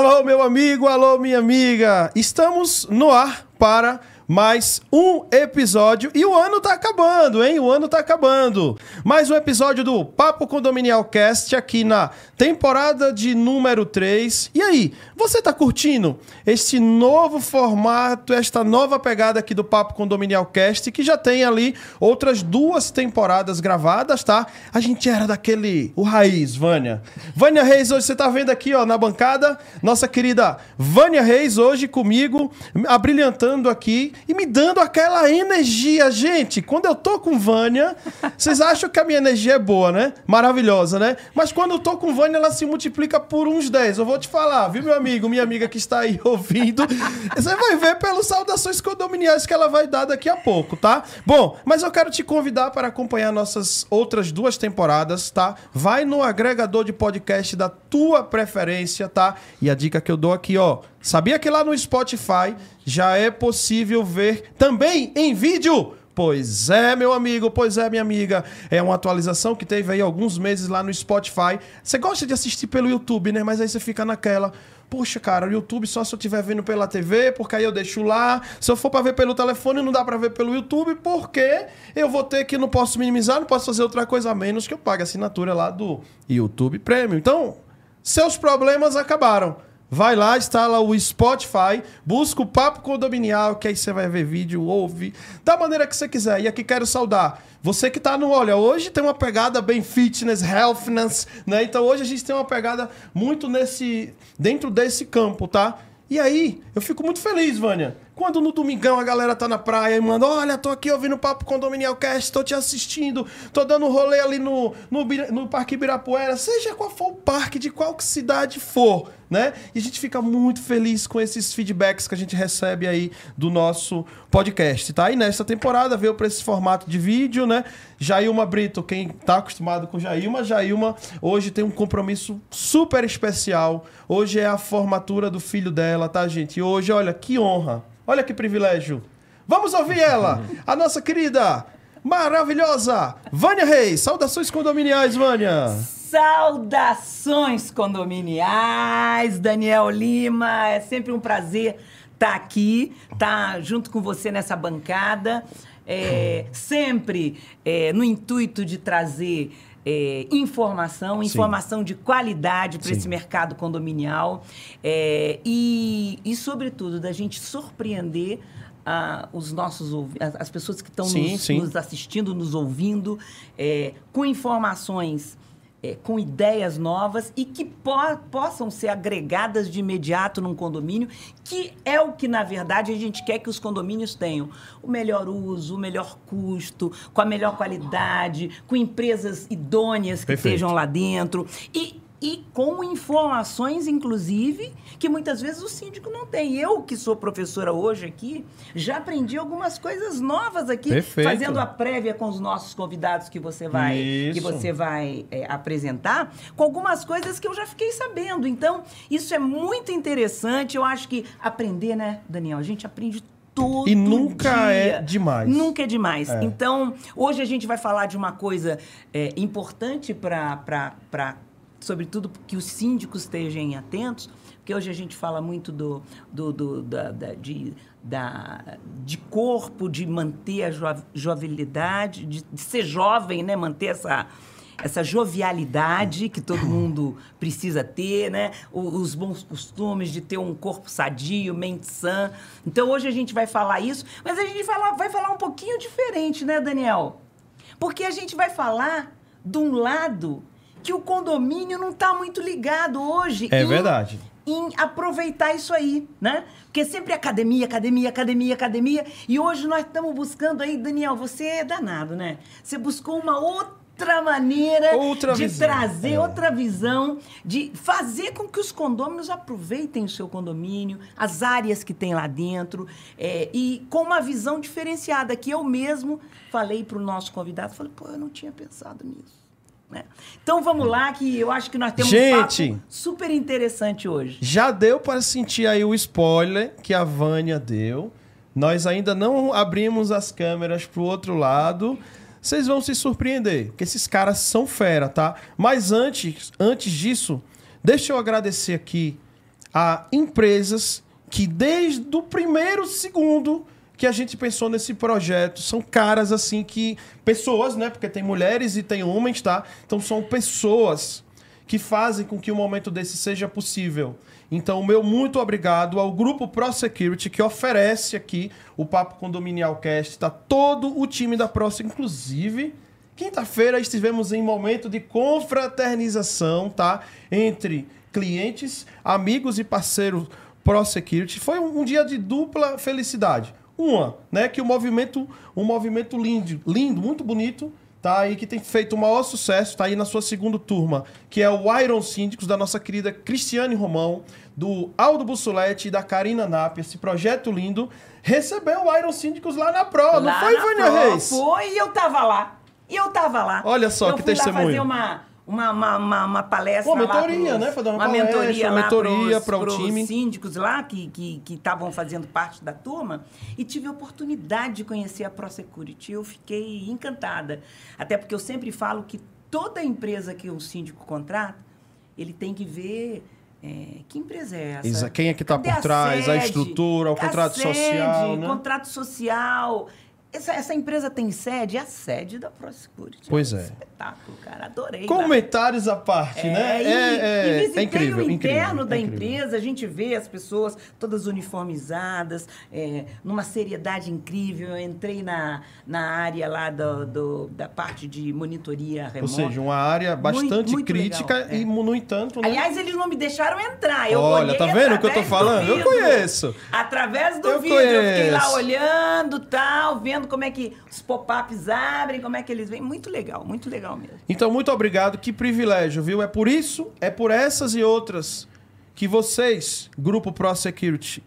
Alô, meu amigo, alô, minha amiga. Estamos no ar para mais um episódio e o ano tá acabando, hein? O ano tá acabando. Mais um episódio do Papo Condominial Cast aqui na temporada de número 3. E aí, você tá curtindo este novo formato, esta nova pegada aqui do Papo Condominial Cast que já tem ali outras duas temporadas gravadas, tá? A gente era daquele o raiz, Vânia. Vânia Reis, hoje você tá vendo aqui, ó, na bancada, nossa querida Vânia Reis hoje comigo, abrilhantando aqui e me dando aquela energia. Gente, quando eu tô com Vânia, vocês acham que a minha energia é boa, né? Maravilhosa, né? Mas quando eu tô com Vânia, ela se multiplica por uns 10. Eu vou te falar, viu, meu amigo, minha amiga que está aí ouvindo. Você vai ver pelas saudações condominiais que ela vai dar daqui a pouco, tá? Bom, mas eu quero te convidar para acompanhar nossas outras duas temporadas, tá? Vai no agregador de podcast da tua preferência, tá? E a dica que eu dou aqui, ó, Sabia que lá no Spotify já é possível ver também em vídeo? Pois é, meu amigo, pois é, minha amiga. É uma atualização que teve aí alguns meses lá no Spotify. Você gosta de assistir pelo YouTube, né? Mas aí você fica naquela. Poxa, cara, o YouTube só se eu estiver vendo pela TV, porque aí eu deixo lá. Se eu for para ver pelo telefone, não dá para ver pelo YouTube, porque eu vou ter que não posso minimizar, não posso fazer outra coisa a menos que eu pague a assinatura lá do YouTube Premium. Então, seus problemas acabaram. Vai lá, instala o Spotify, busca o Papo Condominial, que aí você vai ver vídeo, ouve, da maneira que você quiser. E aqui quero saudar você que tá no, olha, hoje tem uma pegada bem fitness, healthness, né? Então hoje a gente tem uma pegada muito nesse, dentro desse campo, tá? E aí, eu fico muito feliz, Vânia. Quando no domingão a galera tá na praia e manda, olha, tô aqui ouvindo o Papo Condominial Cast, tô te assistindo, tô dando rolê ali no, no, no Parque Ibirapuera, seja qual for o parque, de qual cidade for né? E a gente fica muito feliz com esses feedbacks que a gente recebe aí do nosso podcast, tá? E nessa temporada veio para esse formato de vídeo, né? Jailma Brito, quem tá acostumado com Jailma, Jailma hoje tem um compromisso super especial. Hoje é a formatura do filho dela, tá, gente? E hoje, olha, que honra. Olha que privilégio. Vamos ouvir ela, a nossa querida, maravilhosa Vânia Reis. Saudações condominiais, Vânia. Saudações condominiais, Daniel Lima. É sempre um prazer estar tá aqui, estar tá junto com você nessa bancada. É, sempre é, no intuito de trazer é, informação, informação Sim. de qualidade para esse mercado condominial. É, e, e, sobretudo, da gente surpreender uh, os nossos as pessoas que estão nos, nos, assistindo, nos ouvindo, é, com informações é, com ideias novas e que po possam ser agregadas de imediato num condomínio, que é o que, na verdade, a gente quer que os condomínios tenham. O melhor uso, o melhor custo, com a melhor qualidade, com empresas idôneas que Perfeito. estejam lá dentro. E e com informações, inclusive, que muitas vezes o síndico não tem. Eu, que sou professora hoje aqui, já aprendi algumas coisas novas aqui, Perfeito. fazendo a prévia com os nossos convidados que você vai, que você vai é, apresentar, com algumas coisas que eu já fiquei sabendo. Então, isso é muito interessante. Eu acho que aprender, né, Daniel? A gente aprende todo E nunca dia. é demais. Nunca é demais. É. Então, hoje a gente vai falar de uma coisa é, importante para sobretudo que os síndicos estejam atentos, porque hoje a gente fala muito do, do, do da, da, de, da, de corpo, de manter a jo, jovialidade, de, de, ser jovem, né? manter essa, essa jovialidade que todo mundo precisa ter, né? Os bons costumes de ter um corpo sadio, mente sã. Então hoje a gente vai falar isso, mas a gente vai falar, vai falar um pouquinho diferente, né, Daniel? Porque a gente vai falar de um lado que o condomínio não está muito ligado hoje. É em, verdade. Em aproveitar isso aí, né? Porque sempre academia, academia, academia, academia. E hoje nós estamos buscando aí, Daniel, você é danado, né? Você buscou uma outra maneira outra de visão. trazer é. outra visão, de fazer com que os condôminos aproveitem o seu condomínio, as áreas que tem lá dentro, é, e com uma visão diferenciada, que eu mesmo falei para o nosso convidado, falei, pô, eu não tinha pensado nisso. Né? Então vamos lá, que eu acho que nós temos Gente, um papo super interessante hoje. Já deu para sentir aí o spoiler que a Vânia deu. Nós ainda não abrimos as câmeras pro outro lado. Vocês vão se surpreender, porque esses caras são fera, tá? Mas antes, antes disso, deixa eu agradecer aqui a empresas que desde o primeiro segundo que a gente pensou nesse projeto, são caras assim que pessoas, né, porque tem mulheres e tem homens, tá? Então são pessoas que fazem com que um momento desse seja possível. Então, o meu muito obrigado ao grupo Pro Security que oferece aqui o Papo Condominial Cast, tá todo o time da Pro, inclusive Quinta-feira estivemos em momento de confraternização, tá? Entre clientes, amigos e parceiros Pro Security. Foi um dia de dupla felicidade. Uma, né, que o movimento, um movimento lindo, lindo, muito bonito, tá aí que tem feito o maior sucesso, tá aí na sua segunda turma, que é o Iron Síndicos da nossa querida Cristiane Romão, do Aldo Bussolete e da Karina Nap, esse projeto lindo, recebeu o Iron Síndicos lá na Pro, Lá não foi, Vânia Reis? Foi e eu tava lá. E eu tava lá. Olha só eu que fui testemunho. Lá fazer uma, uma, uma, uma, uma palestra Pô, mentoria, lá né? Dar uma uma palestra, mentoria uma mentoria pros, para o pros time. síndicos lá que estavam que, estavam fazendo parte da turma e tive a oportunidade de conhecer a ProSecurity. Eu fiquei encantada. Até porque eu sempre falo que toda empresa que um síndico contrata, ele tem que ver... é, que empresa é essa? Quem é que tá Cadê por trás, a estrutura, o contrato sede, social, né? contrato social. Essa, essa empresa tem sede? É a sede da ProSecurity. Pois é. Espetáculo, cara. Adorei. lá. Comentários à parte, É, né? E, É, e é, visitei é incrível, o incrível, interno da é incrível. empresa, a gente vê as pessoas todas uniformizadas, é, numa seriedade incrível. Eu entrei na, na área lá do, do- da parte de monitoria Ou remota. seja, uma área bastante muito crítica legal, é. e, no entanto, né? Aliás, eles não me deixaram entrar. Eu Olha, tá vendo o que eu tô falando? Eu vidro. conheço. Através do Eu vídeo. Eu fiquei lá conheço. olhando, tal, vendo como é que os pop-ups abrem, como é que eles vêm. Muito legal, muito legal mesmo. Então, muito obrigado, que privilégio, viu? É por isso, é por essas e outras que vocês, Grupo Pro Security,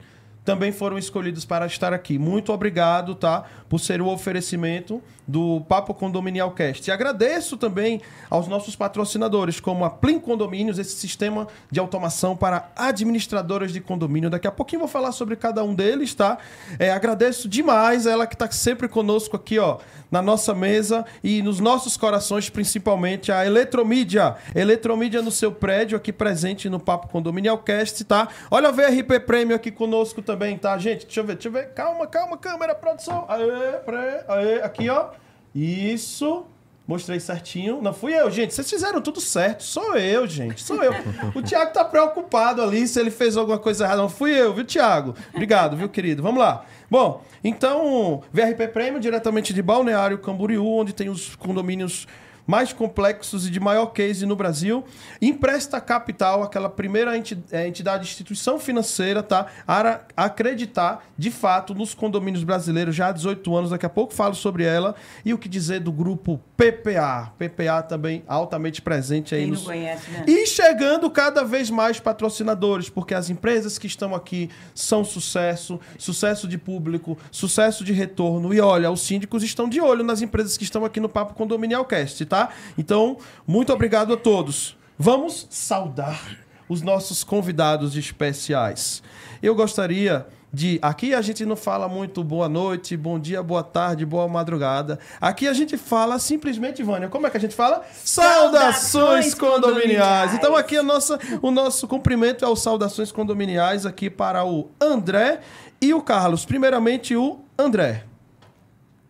também foram escolhidos para estar aqui. Muito obrigado, tá? Por ser o oferecimento do Papo Condominial Cast. E agradeço também aos nossos patrocinadores, como a Plim Condomínios, esse sistema de automação para administradoras de condomínio. Daqui a pouquinho vou falar sobre cada um deles, tá? É, agradeço demais a ela que está sempre conosco aqui, ó, na nossa mesa e nos nossos corações, principalmente a Eletromídia. Eletromídia no seu prédio, aqui presente no Papo Condominial Cast, tá? Olha o VRP Prêmio aqui conosco também, tá, gente? Deixa eu ver, deixa eu ver. Calma, calma, câmera, produção. Aê, pré, aê, aqui, ó. Isso. Mostrei certinho. Não fui eu, gente. Vocês fizeram tudo certo. Sou eu, gente. Sou eu. O Thiago tá preocupado ali se ele fez alguma coisa errada. Não fui eu, viu, Thiago? Obrigado, viu, querido? Vamos lá. Bom, então, VRP Prêmio, diretamente de Balneário Camboriú, onde tem os condomínios mais complexos e de maior case no Brasil. Empresta Capital, aquela primeira eh, entidade, instituição financeira, tá? Para acreditar, de fato, nos condomínios brasileiros já há 18 anos. Daqui a pouco falo sobre ela. E o que dizer do grupo PPA. PPA também altamente presente aí Quem não nos... conhece, né? E chegando cada vez mais patrocinadores, porque as empresas que estão aqui são sucesso, sucesso de público, sucesso de retorno. E olha, os síndicos estão de olho nas empresas que estão aqui no Papo Condominial Cast, tá? Então, muito obrigado a todos. Vamos saudar os nossos convidados especiais. Eu gostaria de. Aqui a gente não fala muito boa noite, bom dia, boa tarde, boa madrugada. Aqui a gente fala simplesmente, Vânia, como é que a gente fala? Saudações Saudações condominiais. condominiais. Então aqui a nossa, o nosso cumprimento é o Saudações Condominiais aqui para o André e o Carlos. Primeiramente o André.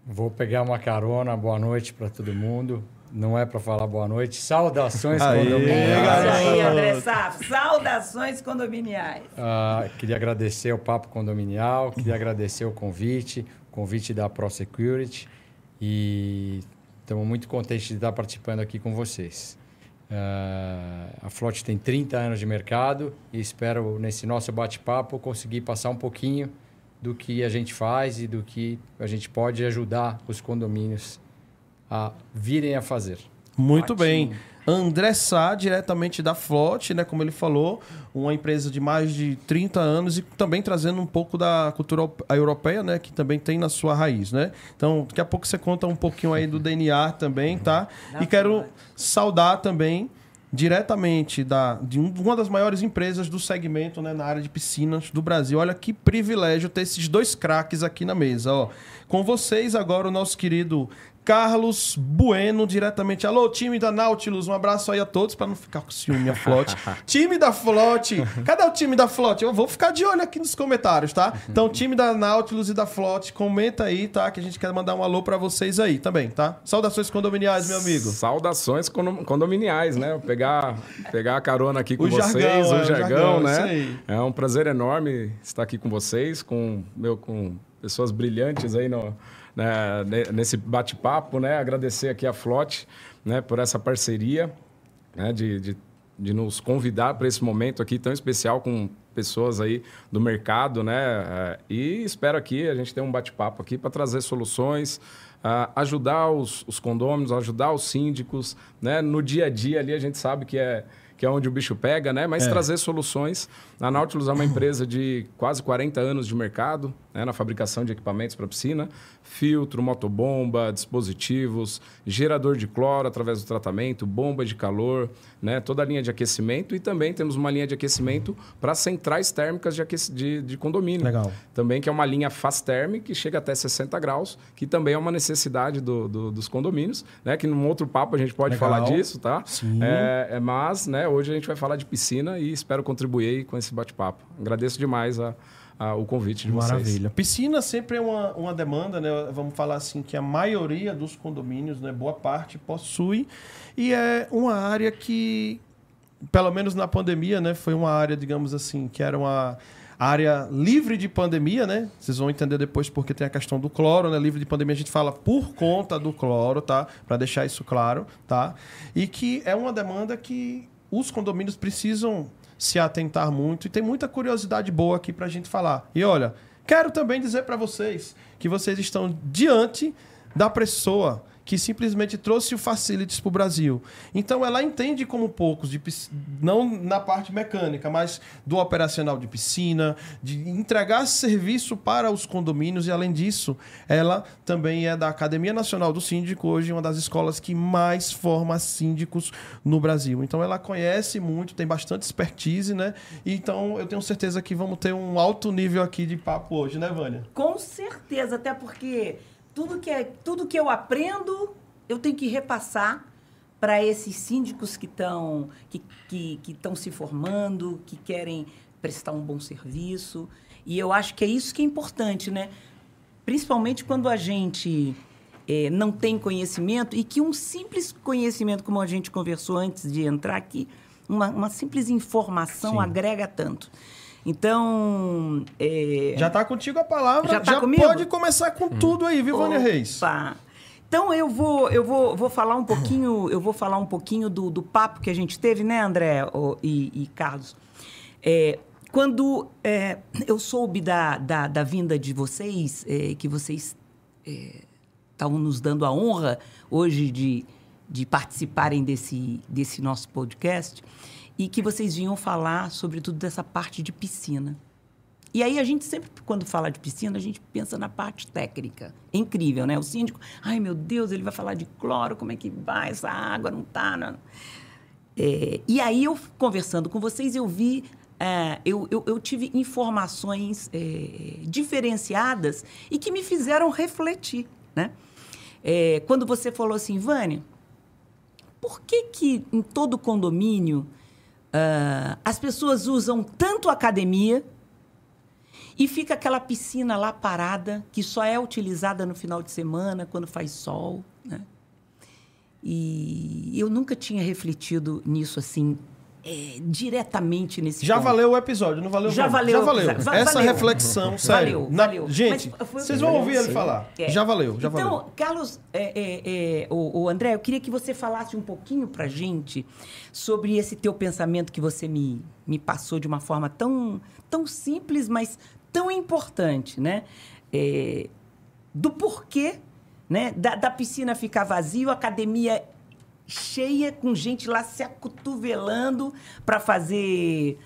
Vou pegar uma carona, boa noite para todo mundo. Não é para falar boa noite. Saudações Aê, condominiais. aí. André Safo. Saudações condominiais. Ah, queria agradecer o Papo Condominial, queria agradecer o convite, o convite da ProSecurity e estamos muito contentes de estar participando aqui com vocês. Ah, a Flote tem 30 anos de mercado e espero, nesse nosso bate-papo, conseguir passar um pouquinho do que a gente faz e do que a gente pode ajudar os condomínios a virem a fazer. Muito Ótimo. bem. André Sá, diretamente da Flot, né, como ele falou, uma empresa de mais de 30 anos e também trazendo um pouco da cultura europeia, né, que também tem na sua raiz, né? Então, daqui a pouco você conta um pouquinho aí do DNA também, tá? E quero saudar também diretamente da, de um- uma das maiores empresas do segmento né, na área de piscinas do Brasil. Olha que privilégio ter esses dois craques aqui na mesa. Ó. Com vocês agora o nosso querido Carlos Bueno, diretamente. Alô, time da Nautilus, um abraço aí a todos, para não ficar com ciúme a Flote. time da Flote, cadê o time da Flote? Eu vou ficar de olho aqui nos comentários, tá? Então, time da Nautilus e da Flote, comenta aí, tá? Que a gente quer mandar um alô para vocês aí também, tá? Saudações condominiais, meu amigo. Saudações condominiais, né? Pegar, pegar a carona aqui com O vocês, jargão, o é, o jargão, jargão, né? É um prazer enorme estar aqui com vocês, com, meu, com pessoas brilhantes aí no, né, ne- nesse bate-papo, né? Agradecer aqui a Flote, né, por essa parceria, né, de, de, de nos convidar para esse momento aqui tão especial com pessoas aí do mercado, né? É, E espero aqui a gente ter um bate-papo aqui para trazer soluções, ah, ajudar os, os condôminos, ajudar os síndicos, né? No dia a dia ali a gente sabe que é que é onde o bicho pega, né? Mas trazer soluções. A Nautilus é uma empresa de quase 40 anos de mercado, né? na fabricação de equipamentos para piscina, filtro, motobomba, dispositivos, gerador de cloro através do tratamento, bomba de calor, né? Toda a linha de aquecimento e também temos uma linha de aquecimento para centrais térmicas de, de, de condomínio. Legal. Também que é uma linha Fast Term que chega até 60 graus, que também é uma necessidade do- do- dos condomínios, né? Que num outro papo a gente pode Legal. falar disso, tá? Sim. É, é, mas, né, hoje a gente vai falar de piscina e espero contribuir com esse bate-papo. Agradeço demais a- a- o convite de vocês. Maravilha. Piscina sempre é uma, uma demanda, né? Vamos falar assim, que a maioria dos condomínios, né? Boa parte possui. E é uma área que, pelo menos na pandemia, né? Foi uma área, digamos assim, que era uma área livre de pandemia, né? Vocês vão entender depois porque tem a questão do cloro, né? Livre de pandemia a gente fala por conta do cloro, tá? Para deixar isso claro, tá? E que é uma demanda que os condomínios precisam se atentar muito e tem muita curiosidade boa aqui para a gente falar. E olha, quero também dizer para vocês que vocês estão diante da pessoa que simplesmente trouxe o Facilities para o Brasil. Então ela entende como poucos, de, não na parte mecânica, mas do operacional de piscina, de entregar serviço para os condomínios e além disso, ela também é da Academia Nacional do Síndico, hoje uma das escolas que mais forma síndicos no Brasil. Então ela conhece muito, tem bastante expertise, né? Então eu tenho certeza que vamos ter um alto nível aqui de papo hoje, né, Vânia? Com certeza, até porque tudo que, é, tudo que eu aprendo, eu tenho que repassar para esses síndicos que estão que, que, que estão se formando, que querem prestar um bom serviço. E eu acho que é isso que é importante, né? Principalmente quando a gente eh, não tem conhecimento e que um simples conhecimento, como a gente conversou antes de entrar aqui, uma, uma simples informação Sim. agrega tanto. Então, eh, Já tá contigo a palavra. Já tá comigo? pode começar com tudo aí, viu, Vânia Reis? Então eu vou, eu vou, vou falar um pouquinho, eu vou falar um pouquinho do, do papo que a gente teve, né, André ô, e, e Carlos? É, quando é, eu soube da, da, da vinda de vocês, é, que vocês estavam nos dando a honra hoje de, de participarem desse, desse nosso podcast e que vocês vinham falar, sobretudo, dessa parte de piscina. E aí a gente sempre, quando fala de piscina, a gente pensa na parte técnica. É incrível, né? O síndico, ai meu Deus, ele vai falar de cloro, como é que vai? Essa água não tá. Não. É, e aí eu, conversando com vocês, eu vi, é, eu, eu, eu tive informações é, diferenciadas e que me fizeram refletir, né? É, quando você falou assim, Vânia, por que que em todo condomínio ah, as pessoas usam tanto academia e fica aquela piscina lá parada, que só é utilizada no final de semana, quando faz sol, né? E eu nunca tinha refletido nisso assim, é, diretamente nesse Já ponto. valeu o episódio, não valeu? Já Vânia? valeu. Já valeu. Va- Essa valeu. reflexão, sério. Valeu, Na- valeu. Gente, vocês vão ouvir ele falar. É. Já valeu, já então, valeu. Carlos, é, é, é, o, o André, eu queria que você falasse um pouquinho pra gente sobre esse teu pensamento que você me, me passou de uma forma tão, tão simples, mas tão importante, né? É, do porquê né? da, da piscina ficar vazia, a academia cheia, com gente lá se acotovelando para fazer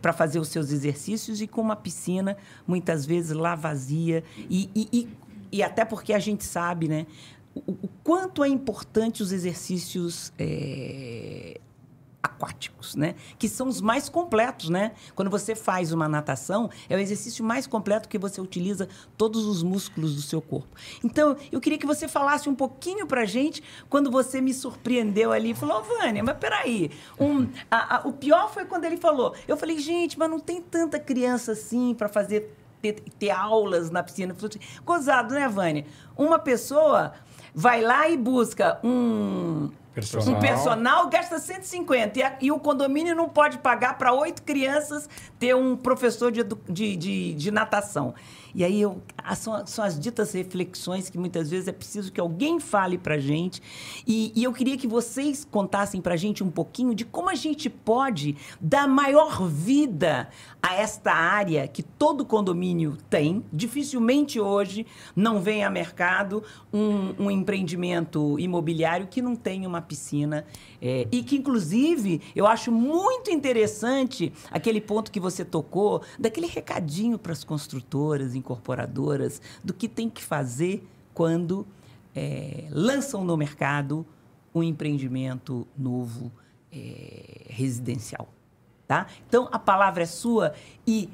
para fazer os seus exercícios e com uma piscina muitas vezes lá vazia. E, e, e, e até porque a gente sabe né o, o quanto é importante os exercícios é, aquáticos, né? Que são os mais completos, né? Quando você faz uma natação, é o exercício mais completo que você utiliza todos os músculos do seu corpo. Então, eu queria que você falasse um pouquinho pra gente quando você me surpreendeu ali e falou, Vânia, mas peraí, um, a, a, o pior foi quando ele falou. Eu falei, gente, mas não tem tanta criança assim para fazer ter, ter, aulas na piscina. Gozado, né, Vânia? Uma pessoa vai lá e busca um personal, um personal gasta 150 e, a, e o condomínio não pode pagar para oito crianças ter um professor de, de, de, de natação. E aí eu, são, são, as ditas reflexões que muitas vezes é preciso que alguém fale para gente. E, e, eu queria que vocês contassem para gente um pouquinho de como a gente pode dar maior vida a esta área que todo condomínio tem. Dificilmente hoje não vem a mercado um, um empreendimento imobiliário que não tenha uma piscina. É, e que, inclusive, eu acho muito interessante aquele ponto que você tocou, daquele recadinho para as construtoras, incorporadoras, do que tem que fazer quando é, lançam no mercado um empreendimento novo é, residencial. Tá? Então, a palavra é sua e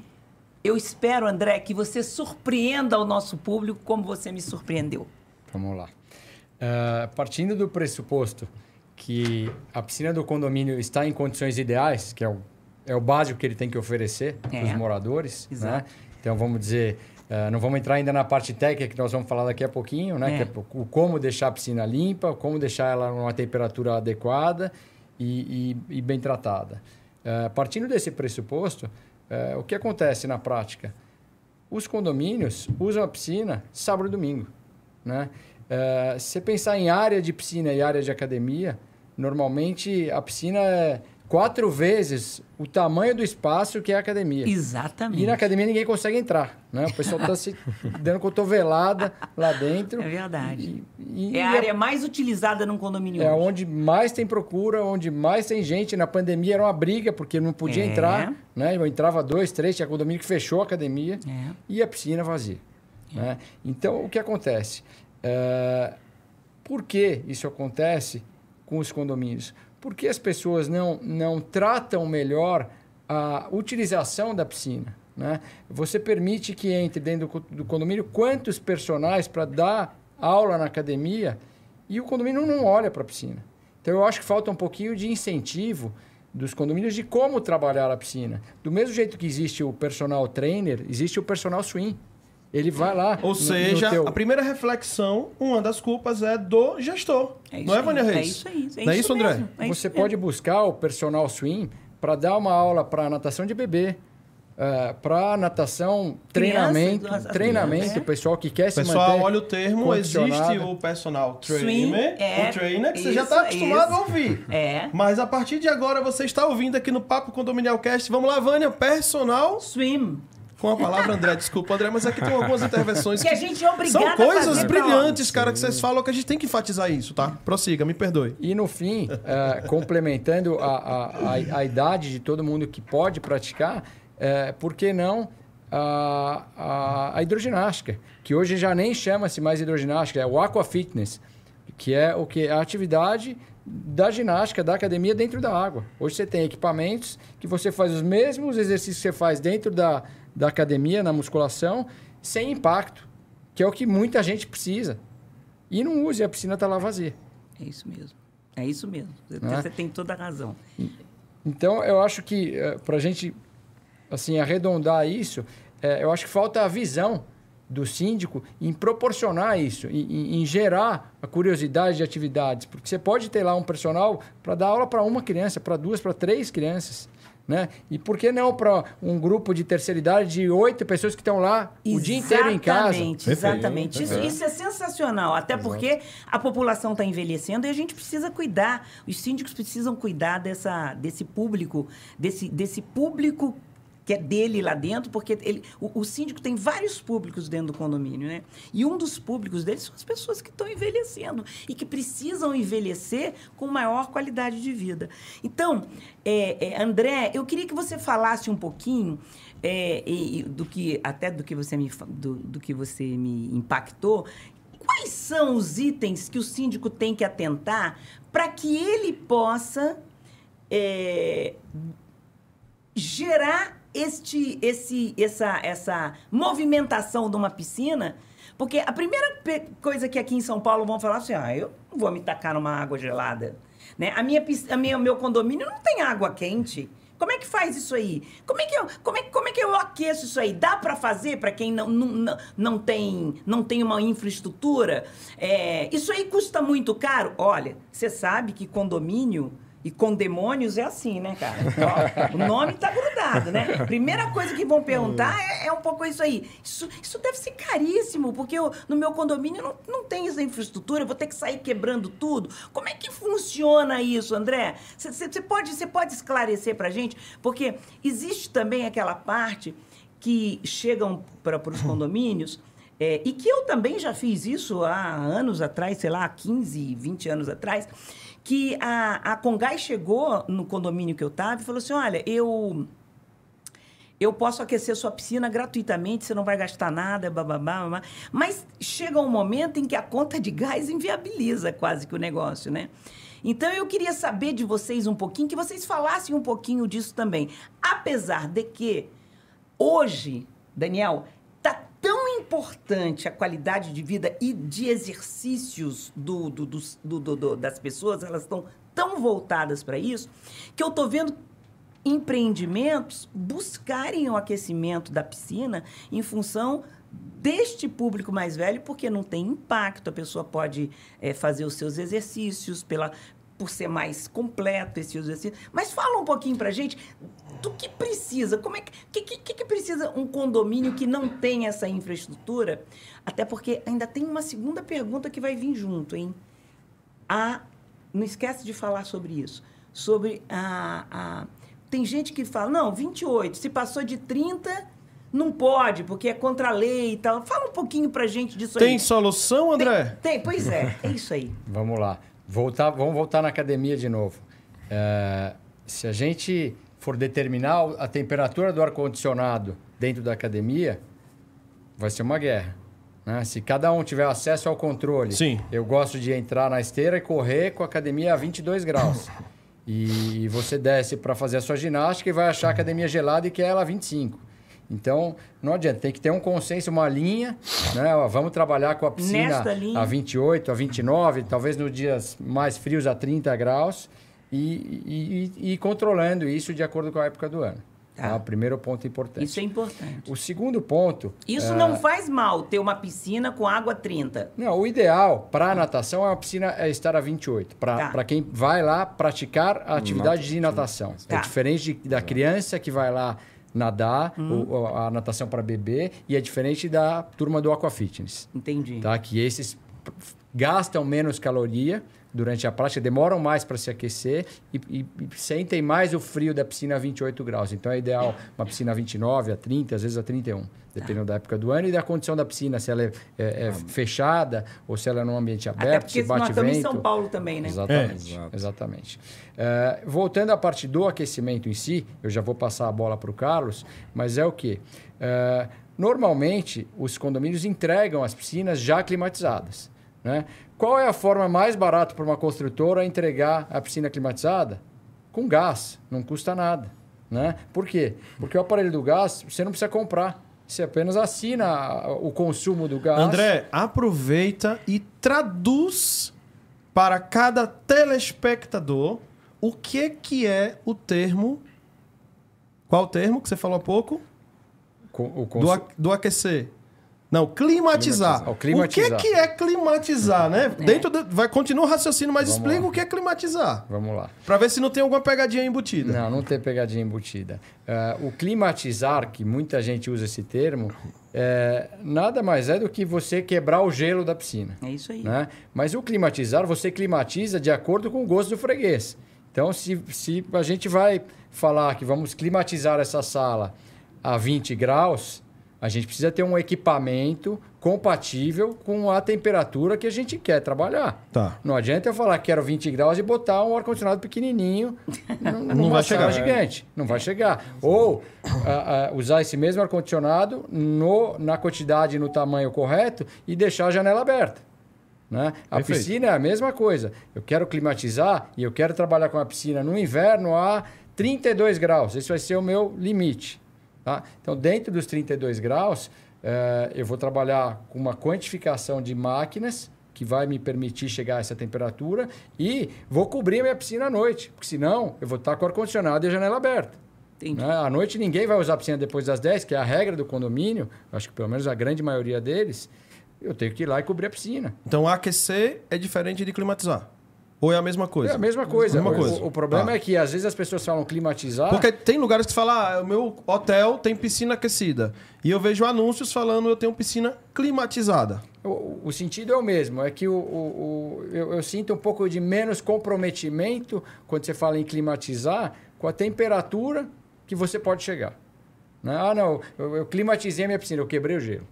eu espero, André, que você surpreenda o nosso público como você me surpreendeu. Vamos lá. Uh, partindo do pressuposto que a piscina do condomínio está em condições ideais, que é o, é o básico que ele tem que oferecer é. para os moradores. Né? Então, vamos dizer, uh, não vamos entrar ainda na parte técnica, que nós vamos falar daqui a pouquinho, né? É. que é o como deixar a piscina limpa, como deixar ela numa temperatura adequada e, e, e bem tratada. Uh, partindo desse pressuposto, uh, o que acontece na prática? Os condomínios usam a piscina sábado e domingo. Né? Uh, se você pensar em área de piscina e área de academia, normalmente a piscina é quatro vezes o tamanho do espaço que é a academia. Exatamente. E na academia ninguém consegue entrar, né? O pessoal está se dando cotovelada lá dentro. É verdade. E, e é a área mais utilizada num condomínio. É hoje. onde mais tem procura, onde mais tem gente. Na pandemia era uma briga, porque não podia é. entrar, né? Eu entrava dois, três, tinha condomínio que fechou a academia é. e a piscina vazia. É. Né? Então, o que acontece? É, por que isso acontece com os condomínios? Porque as pessoas não, não tratam melhor a utilização da piscina. Né? Você permite que entre dentro do, do condomínio quantos personagens para dar aula na academia e o condomínio não olha para a piscina. Então, eu acho que falta um pouquinho de incentivo dos condomínios de como trabalhar a piscina. Do mesmo jeito que existe o personal trainer, existe o personal swing. Ele vai lá. Ou no, seja, no teu... a primeira reflexão, uma das culpas é do gestor. É não é, Vânia Reis? É isso aí. É não é isso, André? É Você pode buscar o personal swing para dar uma aula para natação de bebê. Uh, eh, para natação, treinamento, treinamento, o pessoal que quer pessoal, se manter. Pessoal, olha o termo, existe o personal trainer, é, o trainer que isso, você já está acostumado isso. a ouvir. É. Mas a partir de agora você está ouvindo aqui no Papo Condominial Cast. Vamos lá, Vânia, personal swim com a palavra André. Desculpa, André, mas aqui tem algumas intervenções que, que a gente é obrigado São coisas brilhantes, cara, que vocês falam que a gente tem que enfatizar isso, tá? Prossiga, me perdoe. E no fim, uh, complementando a, a, a, a, idade de todo mundo que pode praticar, uh, por que não a, a, a hidroginástica? Que hoje já nem chama-se mais hidroginástica, é o aqua fitness, que é o que a atividade da ginástica, da academia dentro da água. Hoje você tem equipamentos que você faz os mesmos exercícios que você faz dentro da, da academia, na musculação, sem impacto, que é o que muita gente precisa. E não use, a piscina está lá vazia. É isso mesmo. É isso mesmo. Você, é? tem toda a razão. Então, eu acho que, eh, para a gente assim, arredondar isso, é, eu acho que falta a visão do síndico em proporcionar isso, em, em, gerar a curiosidade de atividades. Porque você pode ter lá um personal para dar aula para uma criança, para duas, para três crianças. Né? E por que não para um grupo de terceira idade de oito pessoas que estão lá exatamente, o dia inteiro em casa? Exatamente, isso, isso é sensacional. Até Exato. porque a população está envelhecendo e a gente precisa cuidar. Os síndicos precisam cuidar dessa, desse público, desse, desse público que é dele lá dentro, porque ele, o, o, síndico tem vários públicos dentro do condomínio, né? E um dos públicos dele são as pessoas que estão envelhecendo e que precisam envelhecer com maior qualidade de vida. Então, é, é, André, eu queria que você falasse um pouquinho é, e, do que até do que você me do, do que você me impactou. Quais são os itens que o síndico tem que atentar para que ele possa é, gerar este, esse, essa, essa movimentação de uma piscina. Porque a primeira coisa que aqui em São Paulo vão falar assim, ah, eu não vou me tacar numa água gelada. Né? A minha, a minha, meu condomínio não tem água quente. Como é que faz isso aí? Como é que eu, como é, como é que eu aqueço isso aí? Dá para fazer para quem não, não, não, não, tem, não tem uma infraestrutura? É, isso aí custa muito caro? Olha, você sabe que condomínio e com demônios é assim, né, cara? O nome tá grudado, né? Primeira coisa que vão perguntar é, é um pouco isso aí. Isso, isso deve ser caríssimo, porque eu, no meu condomínio não, não tem essa infraestrutura, eu vou ter que sair quebrando tudo. Como é que funciona isso, André? Você pode, cê pode esclarecer pra gente? Porque existe também aquela parte que chegam para os condomínios. é, e que eu também já fiz isso há anos atrás, sei lá, 15, 20 anos atrás, que a, a Congai chegou no condomínio que eu estava e falou assim: olha, eu. Eu posso aquecer sua piscina gratuitamente, você não vai gastar nada, bababá, babá. Mas chega um momento em que a conta de gás inviabiliza quase que o negócio, né? Então eu queria saber de vocês um pouquinho, que vocês falassem um pouquinho disso também. Apesar de que hoje, Daniel, tão importante a qualidade de vida e de exercícios do, do- do- do- das pessoas, elas estão tão voltadas para isso, que eu tô vendo empreendimentos buscarem o aquecimento da piscina em função deste público mais velho, porque não tem impacto, a pessoa pode eh, fazer os seus exercícios pela por ser mais completo esse exercício. Mas fala um pouquinho pra gente do que precisa, como é que, que, que, que precisa um condomínio que não tem essa infraestrutura? Até porque ainda tem uma segunda pergunta que vai vir junto, hein? a não esquece de falar sobre isso. Sobre a, a. Tem gente que fala, não, 28, se passou de 30, não pode, porque é contra a lei e tal. Fala um pouquinho pra gente disso Tem aí. solução, André? Tem, tem, pois é, é isso aí. Vamos lá. Voltar, vamos voltar na academia de novo. É, se a gente for determinar a temperatura do ar-condicionado dentro da academia, vai ser uma guerra. né? Se cada um tiver acesso ao controle, Sim. eu gosto de entrar na esteira e correr com a academia a 22 graus. E você desce para fazer a sua ginástica e vai achar a academia gelada e quer ela a 25. Então, não adianta, tem que ter um consenso, uma linha, né? Ó, Vamos trabalhar com a piscina a 28, a 29, talvez nos dias mais frios a 30 graus e, e, e- controlando isso de acordo com a época do ano. Tá. Tá? Primeiro ponto importante. Isso é importante. O segundo ponto. Isso é, não faz mal ter uma piscina com água 30. Não, o ideal para a natação é uma piscina é estar a 28. Para Tá. quem vai lá praticar a atividade de natação. Tá. É diferente de- da criança que vai lá nadar, ou- ou a natação para bebê, e é diferente da turma do Aqua Fitness. Entendi. Tá? Que esses gastam menos caloria durante a prática, demoram mais para se aquecer e, e- e sentem mais o frio da piscina a 28 graus. Então é ideal uma piscina a 29, a 30, às vezes a 31, dependendo da época do ano e da condição da piscina, se ela é, é- é fechada ou se ela é num ambiente Até aberto, porque se nós bate estamos em vento. São Paulo também, né? Exatamente. É. Exatamente. É, voltando à parte do aquecimento em si, eu já vou passar a bola para o Carlos, mas é o quê? É, normalmente, os condomínios entregam as piscinas já climatizadas. Né? Qual é a forma mais barata para uma construtora entregar a piscina climatizada? Com gás, não custa nada. Né? Por quê? Porque o aparelho do gás você não precisa comprar. Você apenas assina o consumo do gás. André, aproveita e traduz para cada telespectador o que que é o termo. Qual o termo que você falou há pouco? co- o Do, a- do aquecer. Não, climatizar. Climatizar. O climatizar. O que, que é climatizar, né? Dentro do, vai continua o raciocínio, mas Vamos explica lá. o que é climatizar. Vamos lá. Pra ver se não tem alguma pegadinha embutida. Não, não tem pegadinha embutida. Eh, o climatizar, que muita gente usa esse termo, é, nada mais é do que você quebrar o gelo da piscina. É isso aí. Né? Mas o climatizar, você climatiza de acordo com o gosto do freguês. Então, se, se a gente vai falar que vamos climatizar essa sala a 20 graus, a gente precisa ter um equipamento compatível com a temperatura que a gente quer trabalhar. Tá. Não adianta eu falar que quero 20 graus e botar um ar-condicionado pequenininho Não numa vai chegar. gigante. Não vai chegar. Ou ah, ah, usar esse mesmo ar-condicionado no- na quantidade e no tamanho correto e deixar a janela aberta. Né? A Perfeito. piscina é a mesma coisa. Eu quero climatizar e eu quero trabalhar com a piscina no inverno a 32 graus. Esse vai ser o meu limite. Tá? Então, dentro dos 32 graus, eh, eu vou trabalhar com uma quantificação de máquinas que vai me permitir chegar a essa temperatura e vou cobrir a minha piscina à noite, porque senão eu vou estar com o ar-condicionado e a janela aberta. Entendi. Né? À noite ninguém vai usar a piscina depois das 10, que é a regra do condomínio, acho que pelo menos a grande maioria deles, eu tenho que ir lá e cobrir a piscina. Então, aquecer é diferente de climatizar. Ou é a mesma coisa? É a mesma coisa. Mesma O- coisa. O, o problema Tá. é que às vezes as pessoas falam climatizar. Porque tem lugares que você fala, ah, o meu hotel tem piscina aquecida. E eu vejo anúncios falando, eu tenho piscina climatizada. O, o sentido é o mesmo, é que o, o- o- eu, eu sinto um pouco de menos comprometimento quando você fala em climatizar com a temperatura que você pode chegar. Né? Ah, não, eu, eu climatizei a minha piscina, eu quebrei o gelo.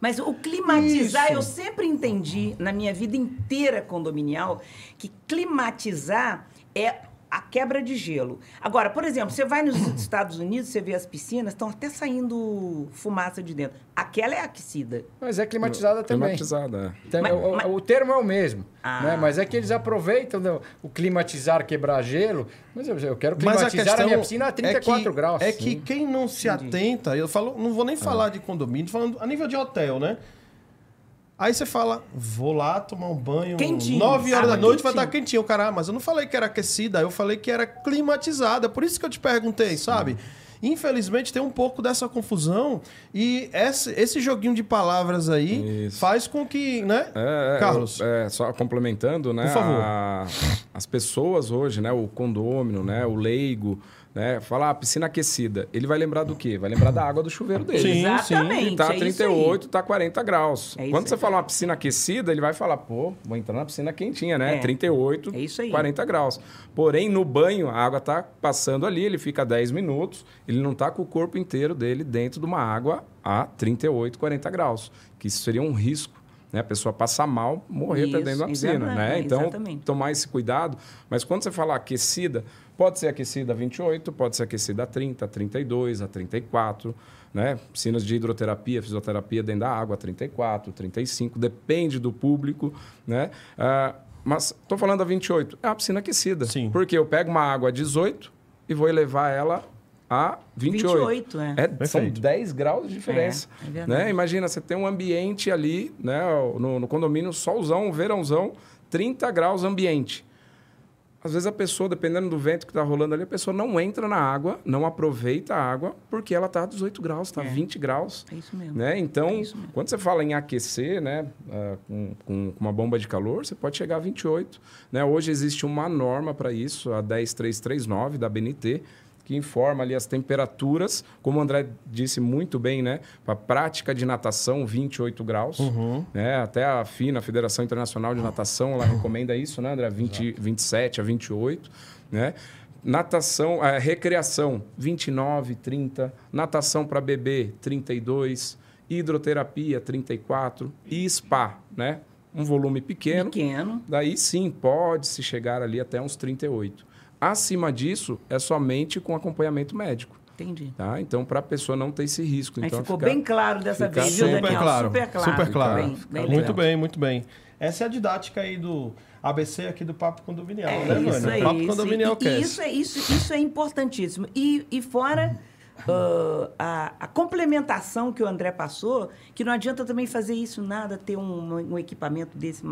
Mas o climatizar, Isso. eu sempre entendi na minha vida inteira condominial que climatizar é a quebra de gelo. Agora, por exemplo, você vai nos Estados Unidos, você vê as piscinas, estão até saindo fumaça de dentro. Aquela é aquecida. Mas é climatizada também. Climatizada, é. Então, Mas- o, mas- o termo é o mesmo, Ah. né? mas é que eles aproveitam do- o climatizar, quebrar gelo. Mas eu, eu quero a climatizar questão a, minha piscina a 34 é que, graus. É que Sim. quem não se atenta, eu falo, não vou nem falar de condomínio, falando a nível de hotel, né? Aí você fala, vou lá tomar um banho. Quentinho, 9 horas da água noite vai quentinha. estar quentinho. O cara, ah, mas eu não falei que era aquecida, eu falei que era climatizada. Por isso que eu te perguntei, sabe? Infelizmente tem um pouco dessa confusão e esse, esse joguinho de palavras aí Isso. faz com que, né? É, é, Carlos. eu- é, só complementando, né? Por favor. a- as pessoas hoje, né? O condômino, né? O leigo, né? Falar ah, piscina aquecida. Ele vai lembrar do quê? Vai lembrar da água do chuveiro dele. Sim, Exatamente. Tá é isso aí. 38, tá 40 graus. É Quando você aí. fala uma piscina aquecida, ele vai falar, pô, vou entrar na piscina quentinha, né? É. 38, É isso aí. 40 graus. Porém, no banho, a água tá passando ali, ele fica 10 minutos, ele não tá com o corpo inteiro dele dentro de uma água a 38, 40 graus. Que isso seria um risco. Né? A pessoa passar mal, morrer Isso, dentro da piscina. Né? Então, exatamente. tomar esse cuidado. Mas quando você fala aquecida, pode ser aquecida a 28, pode ser aquecida a 30, a 32, a 34. Né? Piscinas de hidroterapia, fisioterapia dentro da água, 34, 35, depende do público. Né? Ah, mas estou falando a 28, é uma piscina aquecida. Sim. Porque eu pego uma água a 18 e vou elevar ela a 28. 28, é. É, são Perfeito. 10 graus de diferença. É, é né? Imagina, você tem um ambiente ali, né, no, no condomínio, solzão, verãozão, 30 graus ambiente. Às vezes a pessoa, dependendo do vento que está rolando ali, a pessoa não entra na água, não aproveita a água, porque ela está a 18 graus, está a É. 20 graus. É isso mesmo. Né? Então, É isso mesmo. quando você fala em aquecer né, com, com- com uma bomba de calor, você pode chegar a 28. Né? Hoje existe uma norma para isso, a 10339 da BNT, que informa ali as temperaturas, como o André disse muito bem, né? Para prática de natação, 28 graus. Né? Até a FINA, a Federação Internacional de Natação, ela recomenda isso, né, André? 20, 27 a 28. Né? Natação, eh, recreação, 29, 30. Natação para bebê, 32. Hidroterapia, 34. E spa, né? Um volume pequeno. Pequeno. Daí sim, pode-se chegar ali até uns 38. Acima disso, é somente com acompanhamento médico. Entendi. Tá? Então, para a pessoa não ter esse risco. Aí então, ficou fica- bem claro dessa vez, viu, super Daniel? claro, Super claro. super claro. Bem, bem muito legal. bem, muito bem. Essa é a didática aí do ABC aqui do Papo Condominial, É né, isso mano? aí. Papo isso, Condominial e, e isso, é, isso, isso é importantíssimo. E, e fora ah, a, a complementação que o André passou, que não adianta também fazer isso nada, ter um, um equipamento desse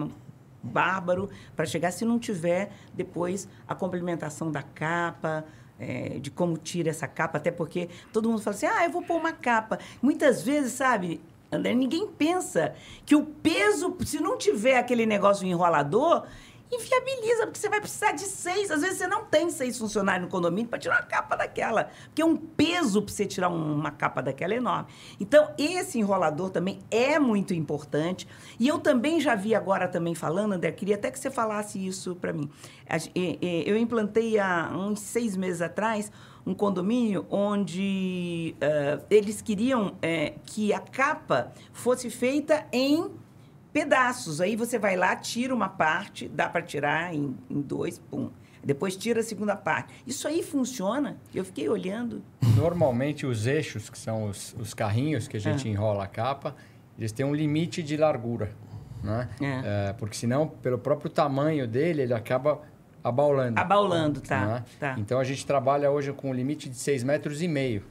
bárbaro para chegar se não tiver depois a complementação da capa, é, de como tira essa capa, até porque todo mundo fala assim, ah, eu vou pôr uma capa. Muitas vezes, sabe, André, ninguém pensa que o peso, se não tiver aquele negócio enrolador, inviabiliza, porque você vai precisar de seis. Às vezes você não tem seis funcionários no condomínio para tirar uma capa daquela. Porque um peso para você tirar um- uma capa daquela é enorme. Então, esse enrolador também é muito importante. E eu também já vi agora também falando, André, queria até que você falasse isso para mim. Eu implantei há uns seis meses atrás um condomínio onde eh, eles queriam eh, que a capa fosse feita em pedaços. Aí você vai lá, tira uma parte, dá para tirar em, em dois, pum. Depois tira a segunda parte. Isso aí funciona? Eu fiquei olhando. Normalmente os eixos, que são os, os carrinhos que a gente enrola a capa, eles têm um limite de largura. Né? É. É, porque senão, pelo próprio tamanho dele, ele acaba abaulando. Abaulando, tá, né? tá. Então a gente trabalha hoje com um limite de 6 metros e meio.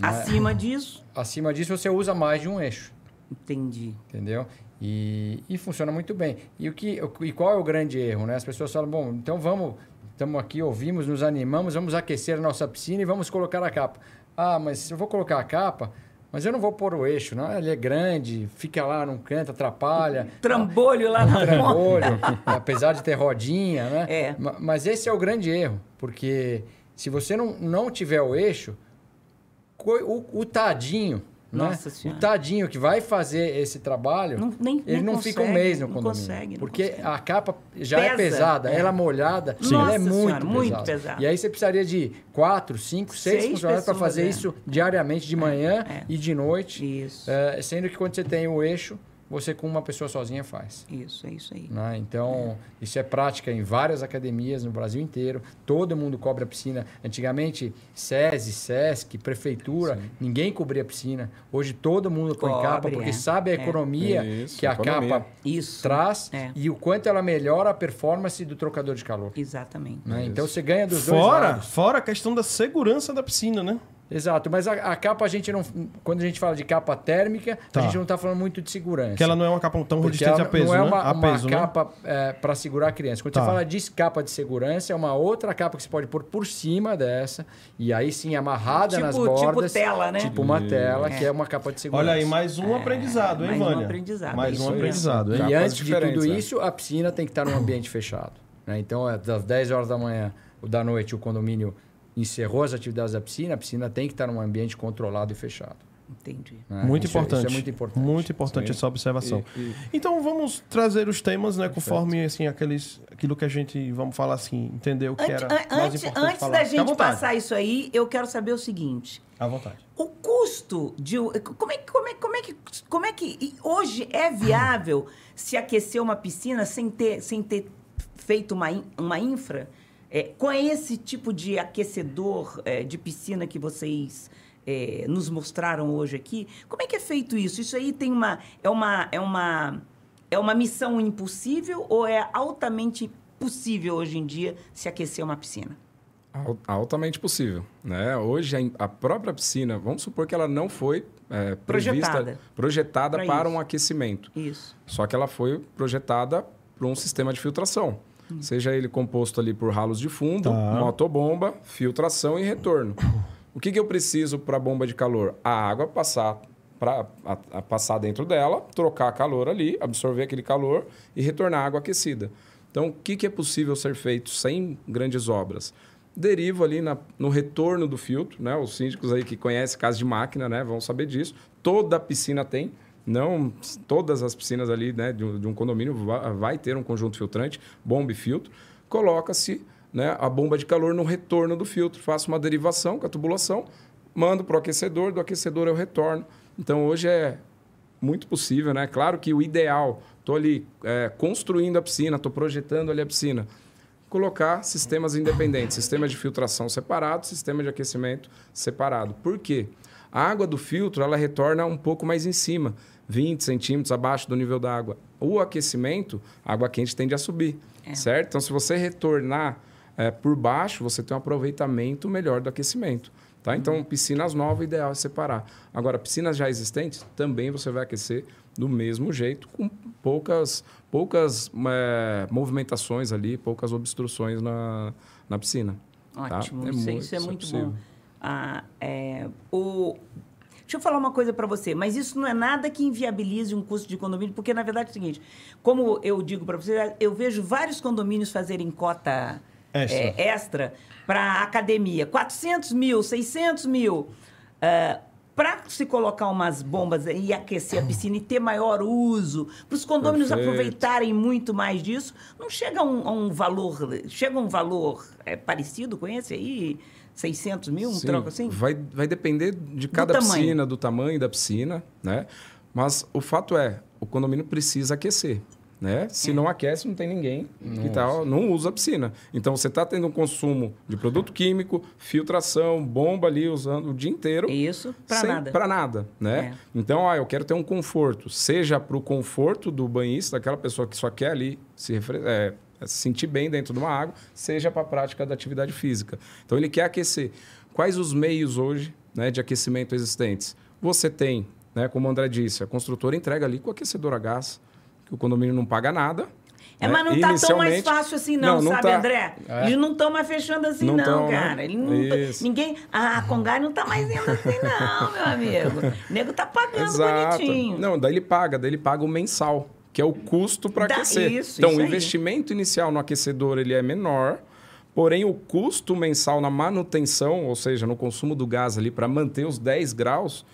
Acima disso, Acima disso, você usa mais de um eixo. entendi. Entendeu? E, e funciona muito bem. E, o que, e qual é o grande erro? Né? As pessoas falam, bom, então vamos, estamos aqui, ouvimos, nos animamos, vamos aquecer a nossa piscina e vamos colocar a capa. Ah, mas eu vou colocar a capa, mas eu não vou pôr o eixo, não? Ele é grande, fica lá num canto, atrapalha. Trambolho lá na ponta. Trambolho, apesar de ter rodinha, né? É. Ma- Mas esse é o grande erro, porque se você não, não tiver o eixo, o, o tadinho, Nossa né? Senhora. O tadinho que vai fazer esse trabalho, Não- nem- ele nem não fica um consegue, mês no não condomínio. consegue, não porque consegue. a capa já é Pesa, pesada, é. ela molhada, Sim. ela é muito, Senhora, muito pesada. pesada. E aí você precisaria de quatro, cinco, seis, Seis funcionários para fazer é. isso diariamente, de manhã é. e de noite. Isso, É, sendo que quando você tem o eixo, você com uma pessoa sozinha faz. isso, é isso aí. né? Então, isso é prática em várias academias no Brasil inteiro. Todo mundo cobre a piscina. Antigamente, SESI, SESC, prefeitura, ninguém cobria a piscina. Hoje todo mundo põe Cobre, capa porque é. sabe a É. economia Isso, que a economia. capa Isso. traz É. e o quanto ela melhora a performance do trocador de calor. Exatamente. né? Então você ganha dos dois Fora, lados. fora a questão da segurança da piscina, né? Exato, mas a, a capa a gente não. Quando a gente fala de capa térmica, Tá. a gente não está falando muito de segurança. Que ela não é uma capa tão Porque resistente a peso, não é né? uma, a uma peso, né? capa para segurar a criança. Quando Tá. você fala de capa de segurança, é uma outra capa que você pode pôr por cima dessa. E aí sim, amarrada Tipo- nas tipo bordas. tela, né? Tipo uma tela, É. que é uma capa de segurança. Olha aí, mais um aprendizado, hein, mais um Vânia? aprendizado, Mais é um aprendizado, hein? E Capas antes de tudo né? isso, a piscina tem que estar num ambiente fechado. né? Então, é das 10 horas da manhã ou da noite, o condomínio encerrou as atividades da piscina, a piscina tem que estar num ambiente controlado e fechado. Entendi. né? Muito Isso é- importante. Isso é muito importante. Muito importante Sim. essa observação. E- e- Então vamos trazer os temas, né? Conforme assim, aqueles, aquilo que a gente, vamos falar assim, entendeu que Antes, era an- mais antes, importante antes falar. da gente passar isso aí, eu quero saber o seguinte. À vontade. O custo de. Como é, que- como, é, como, é que, como é que. Hoje é viável se aquecer uma piscina sem ter, sem ter feito uma, uma infra? É, com esse tipo de aquecedor é, de piscina que vocês é, nos mostraram hoje aqui, como é que é feito isso? Isso aí tem uma. É uma. É uma, é uma missão impossível ou é altamente possível hoje em dia se aquecer uma piscina? Al- Altamente possível. Né? Hoje, a própria piscina, vamos supor que ela não foi é, prevista- Projetada. projetada para isso. um aquecimento. Isso. Só que ela foi projetada para um sistema de filtração. Seja ele composto ali por ralos de fundo, Tá. motobomba, filtração e retorno. O que, que eu preciso para a bomba de calor? A água passar para passar dentro dela, trocar calor ali, absorver aquele calor e retornar água aquecida. Então, o que, que é possível ser feito sem grandes obras? Derivo ali na- no retorno do filtro, né? Os síndicos aí que conhecem casa de máquina, né, vão saber disso. Toda piscina tem, não todas as piscinas ali, né, de um, de um condomínio vai, vai ter um conjunto filtrante, bomba e filtro. Coloca-se, né, a bomba de calor no retorno do filtro. Faço uma derivação com a tubulação, mando para o aquecedor, do aquecedor eu retorno. Então hoje é muito possível, né? Claro que o ideal, estou ali é, construindo a piscina, estou projetando ali a piscina, colocar sistemas independentes, sistema de filtração separado, sistema de aquecimento separado. Por quê? A água do filtro ela retorna um pouco mais em cima, 20 centímetros abaixo do nível da água. O aquecimento, a água quente tende a subir, certo? Então, se você retornar é, por baixo, você tem um aproveitamento melhor do aquecimento. Tá? Então, piscinas novas, o ideal é separar. Agora, piscinas já existentes, também você vai aquecer do mesmo jeito, com poucas, poucas é, movimentações ali, poucas obstruções na, na piscina. tá? Ótimo, É isso, é- muito- isso é muito possível. bom. Ah, é, o... Deixa eu falar uma coisa para você, mas isso não é nada que inviabilize um custo de condomínio, porque na verdade é o seguinte: como eu digo para você, eu vejo vários condomínios fazerem cota Extra. é, extra para academia, 400 mil, 600 mil. para se colocar umas bombas e aquecer a piscina e ter maior uso, para os condomínios Perfeito. aproveitarem muito mais disso, não chega a um, a um valor, chega a um valor é, parecido com esse aí, 600 mil, um Sim, troco assim? Vai, vai depender de cada tamanho. piscina, do tamanho da piscina, né? Mas o fato é, o condomínio precisa aquecer. Né? Se não aquece, não tem ninguém que tá, não usa a piscina. Então você está tendo um consumo de produto químico, filtração, bomba ali usando o dia inteiro. Isso, para nada. Pra nada, né? É. Então, ah, eu quero ter um conforto, seja para o conforto do banhista, daquela pessoa que só quer ali se, refre- é, se sentir bem dentro de uma água, seja para a prática da atividade física. Então, ele quer aquecer. Quais os meios hoje né, de aquecimento existentes? Você tem, né, como o André disse, a construtora entrega ali com aquecedor a gás, que o condomínio não paga nada. É, né? mas não tá tão mais fácil assim, não, Não, não sabe, tá. André? É. Eles não estão mais fechando assim, Não não, tão, né? cara. Ele não tá- ninguém. Ah, a Congai não tá mais indo assim, não, meu amigo. O nego tá pagando Exato. bonitinho. Não, daí ele paga, daí ele paga o mensal, que é o custo para aquecer. isso, então, isso o investimento inicial no aquecedor ele é menor, porém o custo mensal na manutenção, ou seja, no consumo do gás ali para manter os 10 graus,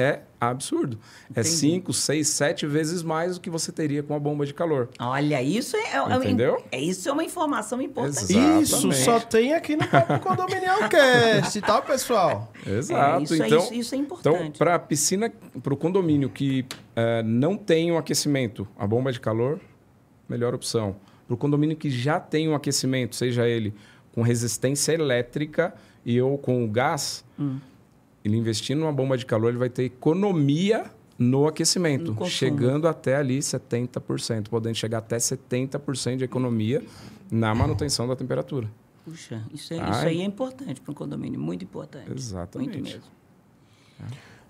é absurdo. É 5, 6, 7 vezes mais do que você teria com a bomba de calor. Olha, isso é, é- Entendeu? é isso é uma informação importante. Isso só tem aqui no Papo Condominial Cast, tá, pessoal? Exato. isso é- então, isso- isso é Então, importante. para a piscina, para o condomínio que eh, não tem um aquecimento, a bomba de calor, melhor opção. Para o condomínio que já tem um aquecimento, seja ele com resistência elétrica e ou com gás, Hum. Ele investindo numa bomba de calor, ele vai ter economia no aquecimento, No chegando até ali 70%, podendo chegar até 70% de economia na manutenção da temperatura. Puxa, isso, é- Ai. isso aí é importante para um condomínio, muito importante. Exatamente. Muito mesmo.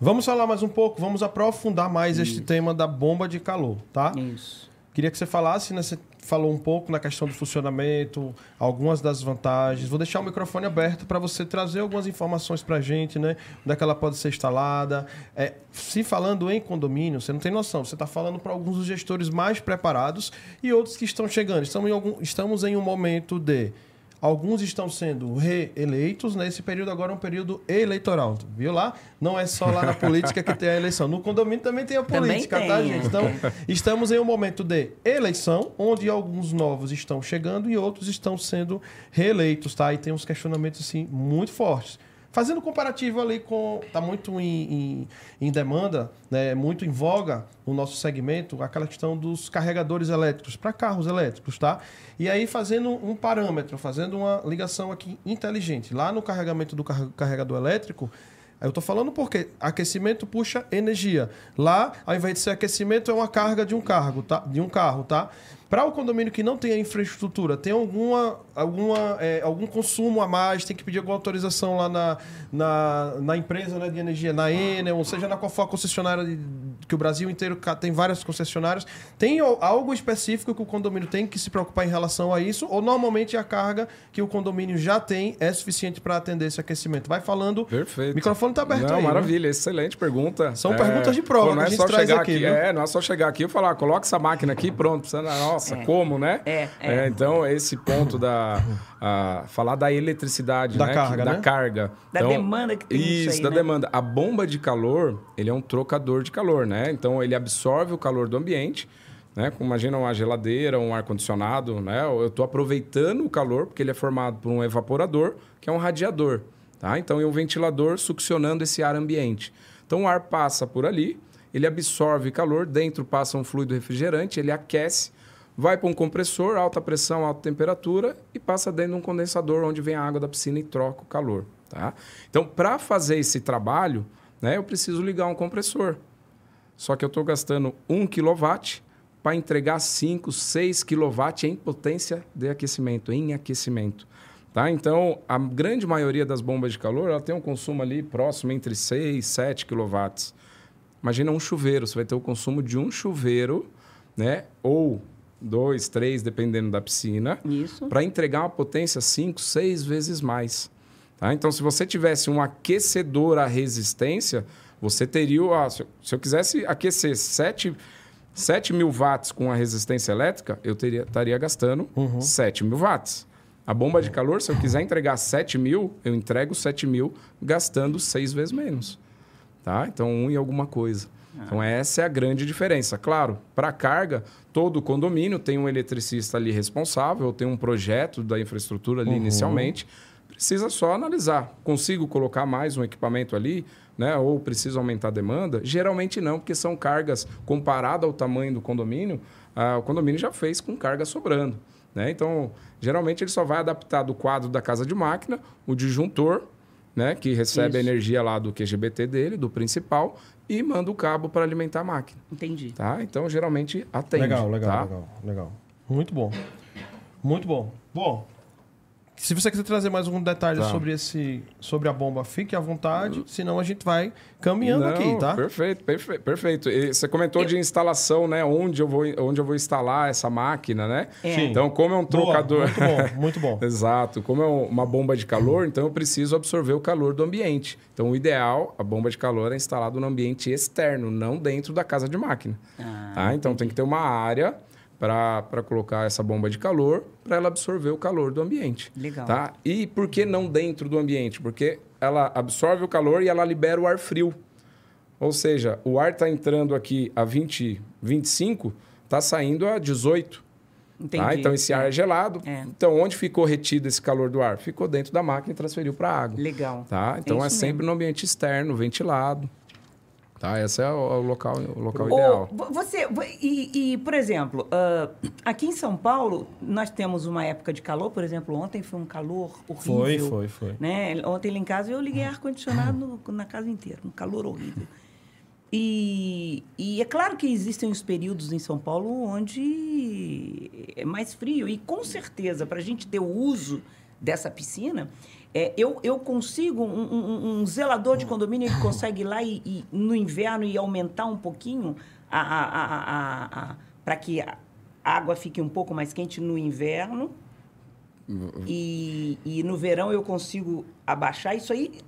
Vamos falar mais um pouco, vamos aprofundar mais este tema da bomba de calor, tá? Isso. Queria que você falasse, né? Você falou um pouco na questão do funcionamento, algumas das vantagens. Vou deixar o microfone aberto para você trazer algumas informações para a gente, né? Onde é que ela pode ser instalada. É, se falando em condomínio, você não tem noção. Você está falando para alguns dos gestores mais preparados e outros que estão chegando. Estamos em, algum, estamos em um momento de... Alguns estão sendo reeleitos, nesse período agora é um período eleitoral, viu lá? Não é só lá na política que tem a eleição. No condomínio também tem a política, tem, tá, gente? Então, Estamos em um momento de eleição, onde alguns novos estão chegando e outros estão sendo reeleitos, tá? E tem uns questionamentos, assim, muito fortes. Fazendo comparativo ali com... Está muito em, em, em demanda, né? muito em voga no nosso segmento, aquela questão dos carregadores elétricos para carros elétricos, tá? E aí fazendo um parâmetro, fazendo uma ligação aqui inteligente. Lá no carregamento do car- carregador elétrico, Eu tô falando porque aquecimento puxa energia. Lá, ao invés de ser aquecimento, é uma carga de um cargo, tá? De um carro, tá? Para o condomínio que não tem a infraestrutura, tem alguma, alguma, é, algum consumo a mais, tem que pedir alguma autorização lá na, na, na empresa né, de energia, na Enel, ou seja, na qual for a concessionária de- que o Brasil inteiro tem várias concessionárias. Tem al- algo específico que o condomínio tem que se preocupar em relação a isso? Ou normalmente a carga que o condomínio já tem é suficiente para atender esse aquecimento? Vai falando. Perfeito. O microfone tá aberto Não, aí. maravilha, excelente pergunta. São perguntas de prova não que a é gente só traz chegar aqui, aqui? É, não é só chegar aqui e falar, coloca essa máquina aqui, pronto. Precisa, nossa, como, né? É, é. então, esse ponto da... a- falar da eletricidade, Da né? carga, da né? carga. Da Então, demanda que tem Isso, isso aí, da né? demanda. A bomba de calor, ele é um trocador de calor, né? Então, ele absorve o calor do ambiente, né? Como, Imagina uma geladeira, um ar-condicionado, né? Eu estou aproveitando o calor, porque ele é formado por um evaporador, que é um radiador, tá? Então, é um ventilador succionando esse ar ambiente. Então, o ar passa por ali, ele absorve calor, dentro passa um fluido refrigerante, ele aquece, vai para um compressor, alta pressão, alta temperatura, e passa dentro de um condensador, onde vem a água da piscina e troca o calor, tá? Então, para fazer esse trabalho, né, eu preciso ligar um compressor. Só que eu estou gastando 1 kW para entregar 5, 6 kW em potência de aquecimento, em aquecimento. Tá? Então, a grande maioria das bombas de calor ela tem um consumo ali próximo entre 6 e 7 kW. Imagina um chuveiro, você vai ter o consumo de um chuveiro, né? ou dois, três, dependendo da piscina, Isso. para entregar uma potência 5, 6 vezes mais. Tá? Então, se você tivesse um aquecedor à resistência, você teria. ah, se, eu, se eu quisesse aquecer 7, 7 mil watts com a resistência elétrica, eu teria, estaria gastando 7 mil watts. A bomba de calor, se eu quiser entregar 7 mil, eu entrego 7 mil gastando 6 vezes menos. Tá? Então, um e alguma coisa. Então, essa é a grande diferença. Claro, para carga, todo condomínio tem um eletricista ali responsável, tem um projeto da infraestrutura ali inicialmente. precisa só analisar. Consigo colocar mais um equipamento ali? Né? Ou preciso aumentar a demanda? Geralmente não, porque são cargas comparado ao tamanho do condomínio, ah, o condomínio já fez com carga sobrando. Né? Então, geralmente ele só vai adaptar do quadro da casa de máquina, o disjuntor, né? que recebe a Isso. energia lá do QGBT dele, do principal, e manda o cabo para alimentar a máquina. Entendi. Tá? Então, geralmente atende. Legal, legal, tá? legal, legal. Muito bom. Muito bom. Bom, se você quiser trazer mais algum detalhe Tá. sobre esse, sobre a bomba, fique à vontade, senão a gente vai caminhando Não, aqui, tá? Perfeito, perfeito, perfeito. E você comentou de instalação, né? Onde eu vou, onde eu vou instalar essa máquina, né? É. Sim. Então, como é um Boa, trocador. muito bom, muito bom. Exato. Como é um- uma bomba de calor, então eu preciso absorver o calor do ambiente. Então, o ideal, a bomba de calor é instalada no ambiente externo, não dentro da casa de máquina. Ah, tá? Então, tem que ter uma área para colocar essa bomba de calor para ela absorver o calor do ambiente. Legal. Tá? E por que não dentro do ambiente? Porque ela absorve o calor e ela libera o ar frio. Ou seja, o ar está entrando aqui a 20, 25, está saindo a 18. Entendi. Tá? Então esse ar é gelado. É. Então onde ficou retido esse calor do ar? Ficou dentro da máquina e transferiu para a água. Legal. Tá? Então é, isso sempre mesmo. no ambiente externo, ventilado. Tá? Esse é o, local, o local ideal. vo- você, vo- e, e, por exemplo, ah, aqui em São Paulo, nós temos uma época de calor, por exemplo, ontem foi um calor horrível. Foi, foi, foi. Né? Ontem lá em casa eu liguei ar-condicionado na casa inteira, um calor horrível. E, e é claro que existem os períodos em São Paulo onde é mais frio. E com certeza, para a gente ter o uso dessa piscina, é, eu, eu consigo, um, um- um zelador de condomínio, ele consegue ir lá e, e no inverno e aumentar um pouquinho a, a, a, a, para que a água fique um pouco mais quente no inverno. E, e no verão eu consigo abaixar isso aí.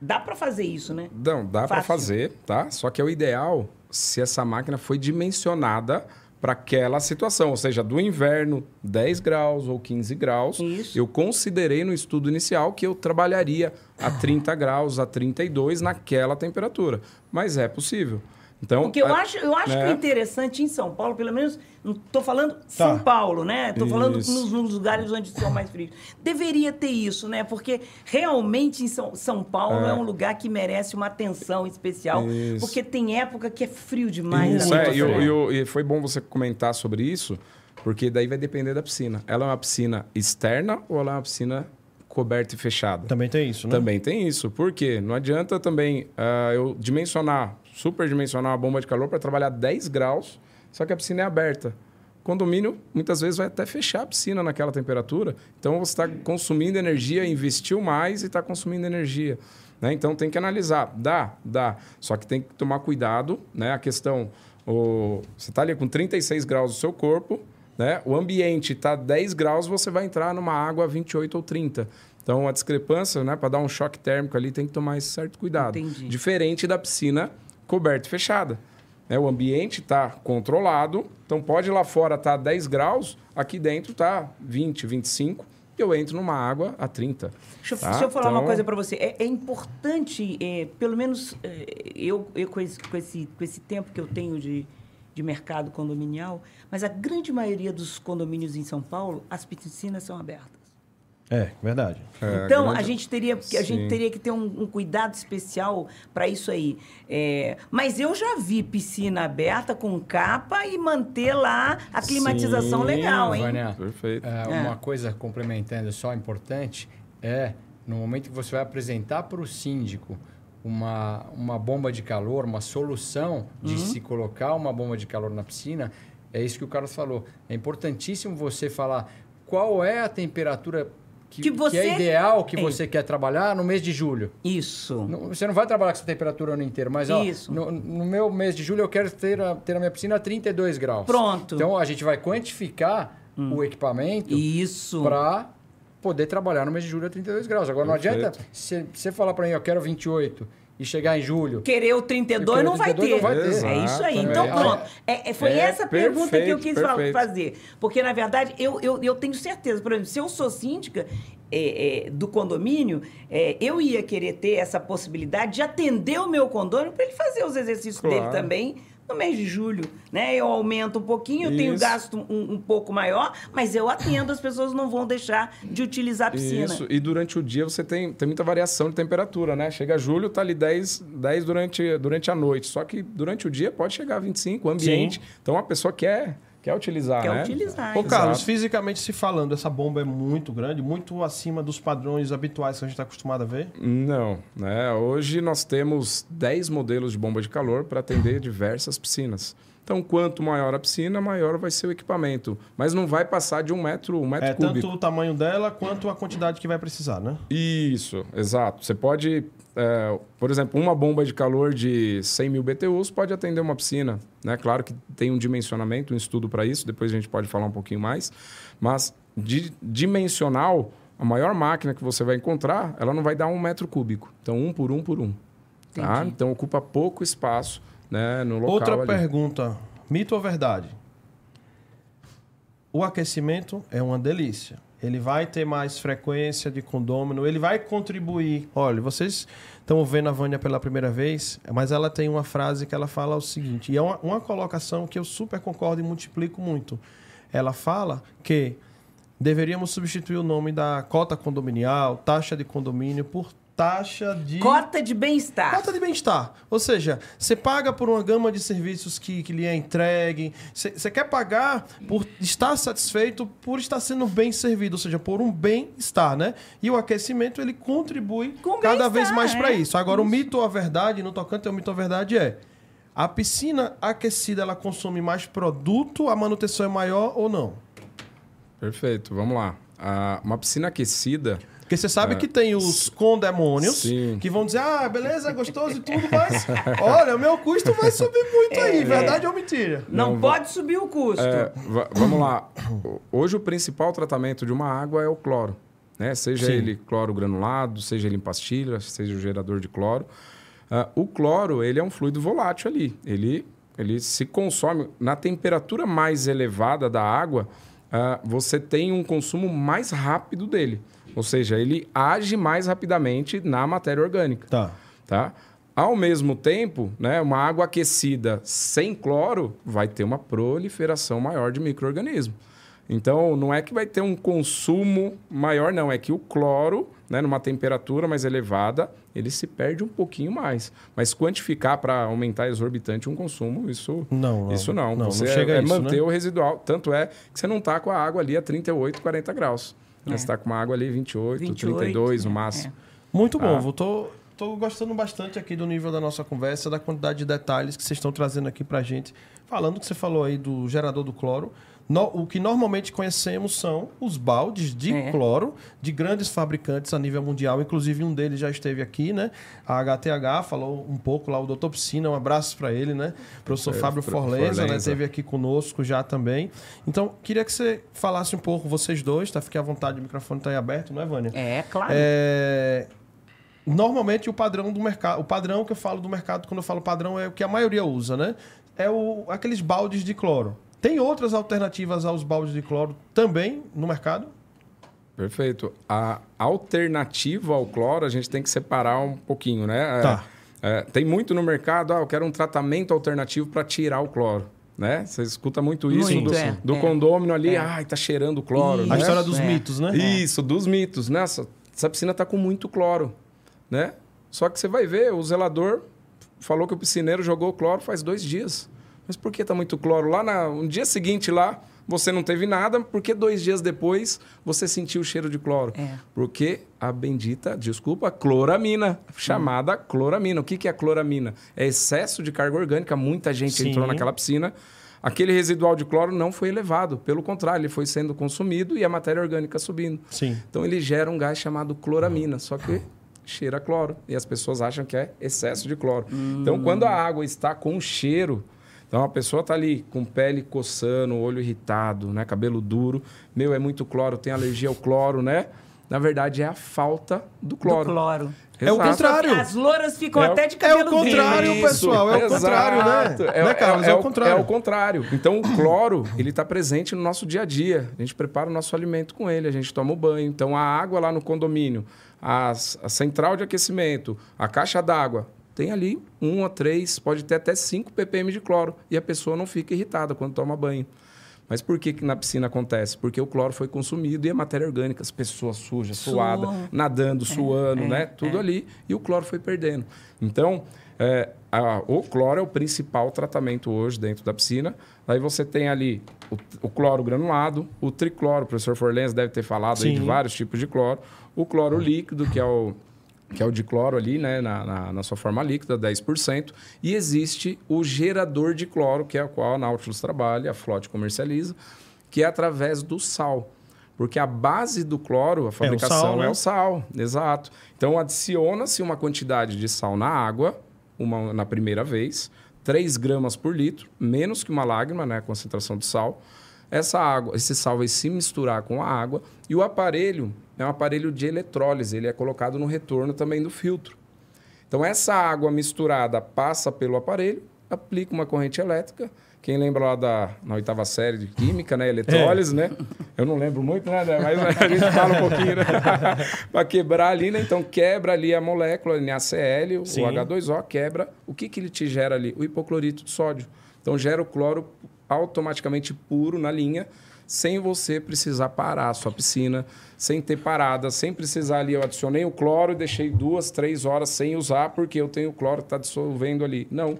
Dá para fazer isso, né? Não, dá para fazer, tá? Só que é o ideal se essa máquina foi dimensionada para aquela situação, ou seja, do inverno 10 graus ou 15 graus. Isso. Eu considerei no estudo inicial que eu trabalharia a 30 graus, a 32 naquela temperatura, mas é possível. Então, Porque eu a- acho, eu acho que né? o interessante em São Paulo, pelo menos, não estou falando São Paulo, né? Estou falando Isso. nos, nos lugares onde são mais frios. Deveria ter isso, né? Porque realmente em São, São Paulo é. É. um lugar que merece uma atenção especial. Isso. Porque tem época que é frio demais. Isso, né? é, e, o- e e foi bom você comentar sobre isso, porque daí vai depender da piscina. Ela é uma piscina externa ou ela é uma piscina coberta e fechada? Também tem isso, né? Também tem isso. Por quê? Não adianta também ah, eu dimensionar, superdimensionar uma bomba de calor para trabalhar 10 graus, só que a piscina é aberta. Condomínio, muitas vezes, vai até fechar a piscina naquela temperatura. Então, você está consumindo energia, investiu mais e está consumindo energia. né? Então, tem que analisar. Dá? Dá. Só que tem que tomar cuidado. Né? A questão... O... Você está ali com 36 graus no seu corpo, né? o ambiente está 10 graus, você vai entrar numa água a 28 ou 30. Então, a discrepância, né, para dar um choque térmico ali, tem que tomar esse certo cuidado. Entendi. Diferente da piscina coberta e fechada. Né, o ambiente está controlado, então pode lá fora estar 10 graus, aqui dentro está 20, 25, e eu entro numa água a 30. Deixa, eu- tá? deixa eu falar uma Então, coisa para você. É, é importante, é, pelo menos é, eu, eu com, esse, com, esse, com esse tempo que eu tenho de, de mercado condominial, mas a grande maioria dos condomínios em São Paulo, as piscinas são abertas. É, verdade. é, Então, grande- a, gente teria, a gente teria que ter um, um cuidado especial para isso aí. É, mas eu já vi piscina aberta com capa e manter lá a climatização Sim, legal, hein? Vânia, Perfeito. é, É. uma coisa complementando só importante é no momento que você vai apresentar para o síndico uma, uma bomba de calor, uma solução de Uhum. se colocar uma bomba de calor na piscina, é isso que o Carlos falou. É importantíssimo você falar qual é a temperatura que, Que você- é ideal que É. você quer trabalhar no mês de julho. Isso. Não- Você não vai trabalhar com essa temperatura o ano inteiro, mas ó, no, no meu mês de julho eu quero ter a, ter a minha piscina a 32 graus. Pronto. Então a gente vai quantificar o equipamento Isso. para poder trabalhar no mês de julho a 32 graus. Agora não Perfeito. adianta você você falar para mim, eu quero 28 e chegar em julho. Querer o 32 Querer o não vai 32 ter. não vai ter. É isso aí. Então, É. pronto. É, é- foi É, essa pergunta que eu perfeito, quis perfeito. fazer. Porque, na verdade, eu, eu, eu tenho certeza. Por exemplo, se eu sou síndica é, é, do condomínio, é, eu ia querer ter essa possibilidade de atender o meu condomínio para ele fazer os exercícios Claro. dele também, No mês de julho, né? Eu aumento um pouquinho, eu tenho Isso. gasto um, um pouco maior, mas eu atendo, as pessoas não vão deixar de utilizar a piscina. Isso, e durante o dia você tem, tem muita variação de temperatura, né? Chega julho, tá ali 10, 10 durante, durante a noite. Só que durante o dia pode chegar a 25, o ambiente. Sim. Então a pessoa quer, quer utilizar, Quer né? utilizar. Ô, Exato. Carlos, fisicamente se falando, essa bomba é muito grande, muito acima dos padrões habituais que a gente está acostumado a ver. Não, né? Hoje nós temos 10 modelos de bomba de calor para atender diversas piscinas. Então, quanto maior a piscina, maior vai ser o equipamento. Mas não vai passar de um metro, um metro É cúbico. tanto o tamanho dela quanto a quantidade que vai precisar, né? Isso, exato. Você pode, é, por exemplo, uma bomba de calor de 100 mil BTUs pode atender uma piscina. Né? Claro que tem um dimensionamento, um estudo para isso, depois a gente pode falar um pouquinho mais. Mas di- dimensional, a maior máquina que você vai encontrar, ela não vai dar um metro cúbico. Então, um por um por um. Tá? Então, ocupa pouco espaço né, no local. Outra ali. pergunta: mito ou verdade? O aquecimento é uma delícia. Ele vai ter mais frequência de condômino, ele vai contribuir. Olha, vocês estão vendo a Vânia pela primeira vez, mas ela tem uma frase que ela fala o seguinte, e é uma, uma colocação que eu super concordo e multiplico muito. Ela fala que deveríamos substituir o nome da cota condominial, taxa de condomínio, por taxa de. Cota de bem-estar. Cota de bem-estar. Ou seja, você paga por uma gama de serviços que, que lhe é entregue. Você você quer pagar por estar satisfeito, por estar sendo bem servido, ou seja, por um bem-estar, né? E o aquecimento, ele contribui Com cada vez mais para é. isso. Agora, o mito ou a verdade, no tocante ao mito ou a verdade é... A piscina aquecida, ela consome mais produto, a manutenção é maior ou não? Perfeito, vamos lá. Ah, uma piscina aquecida, Porque você sabe que tem os condemônios Sim. que vão dizer, ah, beleza, gostoso e tudo, mas olha, o meu custo vai subir muito aí, verdade ou mentira? Não, Não, pode subir o custo. É, va- vamos lá. Hoje o principal tratamento de uma água é o cloro. Né? Seja Sim. ele cloro granulado, seja ele em pastilha, seja o gerador de cloro. Ah, o cloro ele é um fluido volátil ali. Ele, ele se consome na temperatura mais elevada da água. ah, você tem um consumo mais rápido dele. Ou seja, ele age mais rapidamente na matéria orgânica Tá. tá? Ao mesmo tempo, né, uma água aquecida sem cloro vai ter uma proliferação maior de micro-organismos. Então, não é que vai ter um consumo maior, não. É que o cloro, né, numa temperatura mais elevada, ele se perde um pouquinho mais. Mas quantificar para aumentar exorbitante um consumo, isso Não, não. Isso não. Não, não você chega é, a é isso, manter né? o residual. Tanto é que você não está com a água ali a 38, 40 graus. É. Você está com uma água ali 28, 28, 32 no né? máximo. Muito bom. Ah. Vou tô, tô gostando bastante aqui do nível da nossa conversa, da quantidade de detalhes que vocês estão trazendo aqui pra gente. Falando que você falou aí do gerador do cloro. No- o que normalmente conhecemos são os baldes de É. cloro de grandes fabricantes a nível mundial. Inclusive, um deles já esteve aqui, né? A HTH falou um pouco lá, o doutor Piscina, um abraço para ele, né? Professor É, Fábio Fr- Forleza, né? Forleza. Esteve aqui conosco já também. Então, queria que você falasse um pouco, vocês dois, tá? Fique à vontade, o microfone está aí aberto, não é, Vânia? É, claro. É, Normalmente o padrão do mercado, o padrão que eu falo do mercado, quando eu falo padrão, é o que a maioria usa, né? É o, aqueles baldes de cloro. Tem outras alternativas aos baldes de cloro também no mercado? Perfeito. A alternativa ao cloro, a gente tem que separar um pouquinho, né? É, Tá. é, tem muito no mercado, ah, eu quero um tratamento alternativo para tirar o cloro. Né? Você escuta muito isso Muito, do, é, do é. condômino ali, É. ai, tá cheirando cloro. Isso. A né? história dos É. mitos, né? Isso, dos mitos. Né? Essa, essa piscina tá com muito cloro, né? Só que você vai ver, o zelador falou que o piscineiro jogou cloro faz dois dias. Mas por que tá muito cloro? Lá na, no dia seguinte lá, você não teve nada, porque dois dias depois você sentiu o cheiro de cloro? É. Porque a bendita, desculpa, cloramina, chamada cloramina. O que, que é cloramina? É excesso de carga orgânica. Muita gente Sim. entrou naquela piscina. Aquele residual de cloro não foi elevado. Pelo contrário, ele foi sendo consumido e a matéria orgânica subindo. Sim. Então ele gera um gás chamado cloramina, só que cheira cloro. E as pessoas acham que é excesso de cloro. Então, quando a água está com cheiro, então a pessoa está ali com pele coçando, olho irritado, né? cabelo duro, meu, é muito cloro, tem alergia ao cloro, né? Na verdade, é a falta do cloro. Do cloro. É o contrário. As louras ficam É o- até de É cabelo o contrário, pessoal. É o Exato. contrário, né? É, Né, Carlos? é, É o o- contrário. É o contrário. Então, o cloro, ele está presente no nosso dia a dia. A gente prepara o nosso alimento com ele, a gente toma o banho. Então, a água lá no condomínio, as- a, central de aquecimento, a caixa d'água, tem ali um a três, pode ter até 5 ppm de cloro. E a pessoa não fica irritada quando toma banho. Mas por que, que na piscina acontece? Porque o cloro foi consumido e a matéria orgânica, as pessoas sujas, Suam. suada, nadando, suando, é, né? Tudo ali. E o cloro foi perdendo. Então, é, a- o cloro é o principal tratamento hoje dentro da piscina. Aí você tem ali o, o cloro granulado, o tricloro, o professor Forlens deve ter falado aí de vários tipos de cloro. O cloro líquido, que é o, que é o dicloro ali, né, na, na, na sua forma líquida, 10%. E existe o gerador de cloro, que é o qual a Nautilus trabalha, a Flotte comercializa, que é através do sal. Porque a base do cloro, a fabricação sal, né? é o sal, exato. Então adiciona-se uma quantidade de sal na água, uma, na primeira vez, 3 gramas por litro, menos que uma lágrima, né, a concentração de sal. Essa água, esse sal vai se misturar com a água e o aparelho é um aparelho de eletrólise, ele é colocado no retorno também do filtro. Então essa água misturada passa pelo aparelho, aplica uma corrente elétrica. Quem lembra lá da na oitava série de química, né, eletrólise, né? Eu não lembro muito, né? Mas a gente fala um pouquinho, né? para quebrar ali, né? Então quebra ali a molécula NaCl, o Sim. H2O quebra. O que que ele te gera ali? O hipoclorito de sódio. Então gera o cloro automaticamente puro na linha, sem você precisar parar a sua piscina, sem ter parada, sem precisar ali. Eu adicionei o cloro e deixei duas, três horas sem usar, porque eu tenho o cloro que está dissolvendo ali. Não,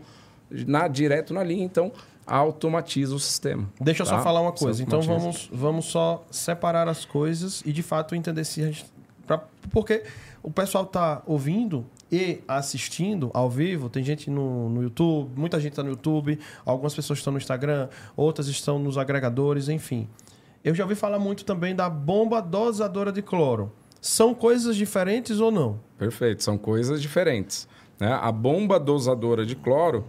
na, direto na linha, então automatiza o sistema. Deixa eu só tá? falar uma coisa. Então vamos, vamos só separar as coisas e de fato entender se a gente. pra- porque o pessoal tá ouvindo e assistindo ao vivo. Tem gente no, no YouTube, muita gente está no YouTube, algumas pessoas estão no Instagram, outras estão nos agregadores, enfim. Eu já ouvi falar muito também da bomba dosadora de cloro. São coisas diferentes ou não? Perfeito, são coisas diferentes. Né? A bomba dosadora de cloro,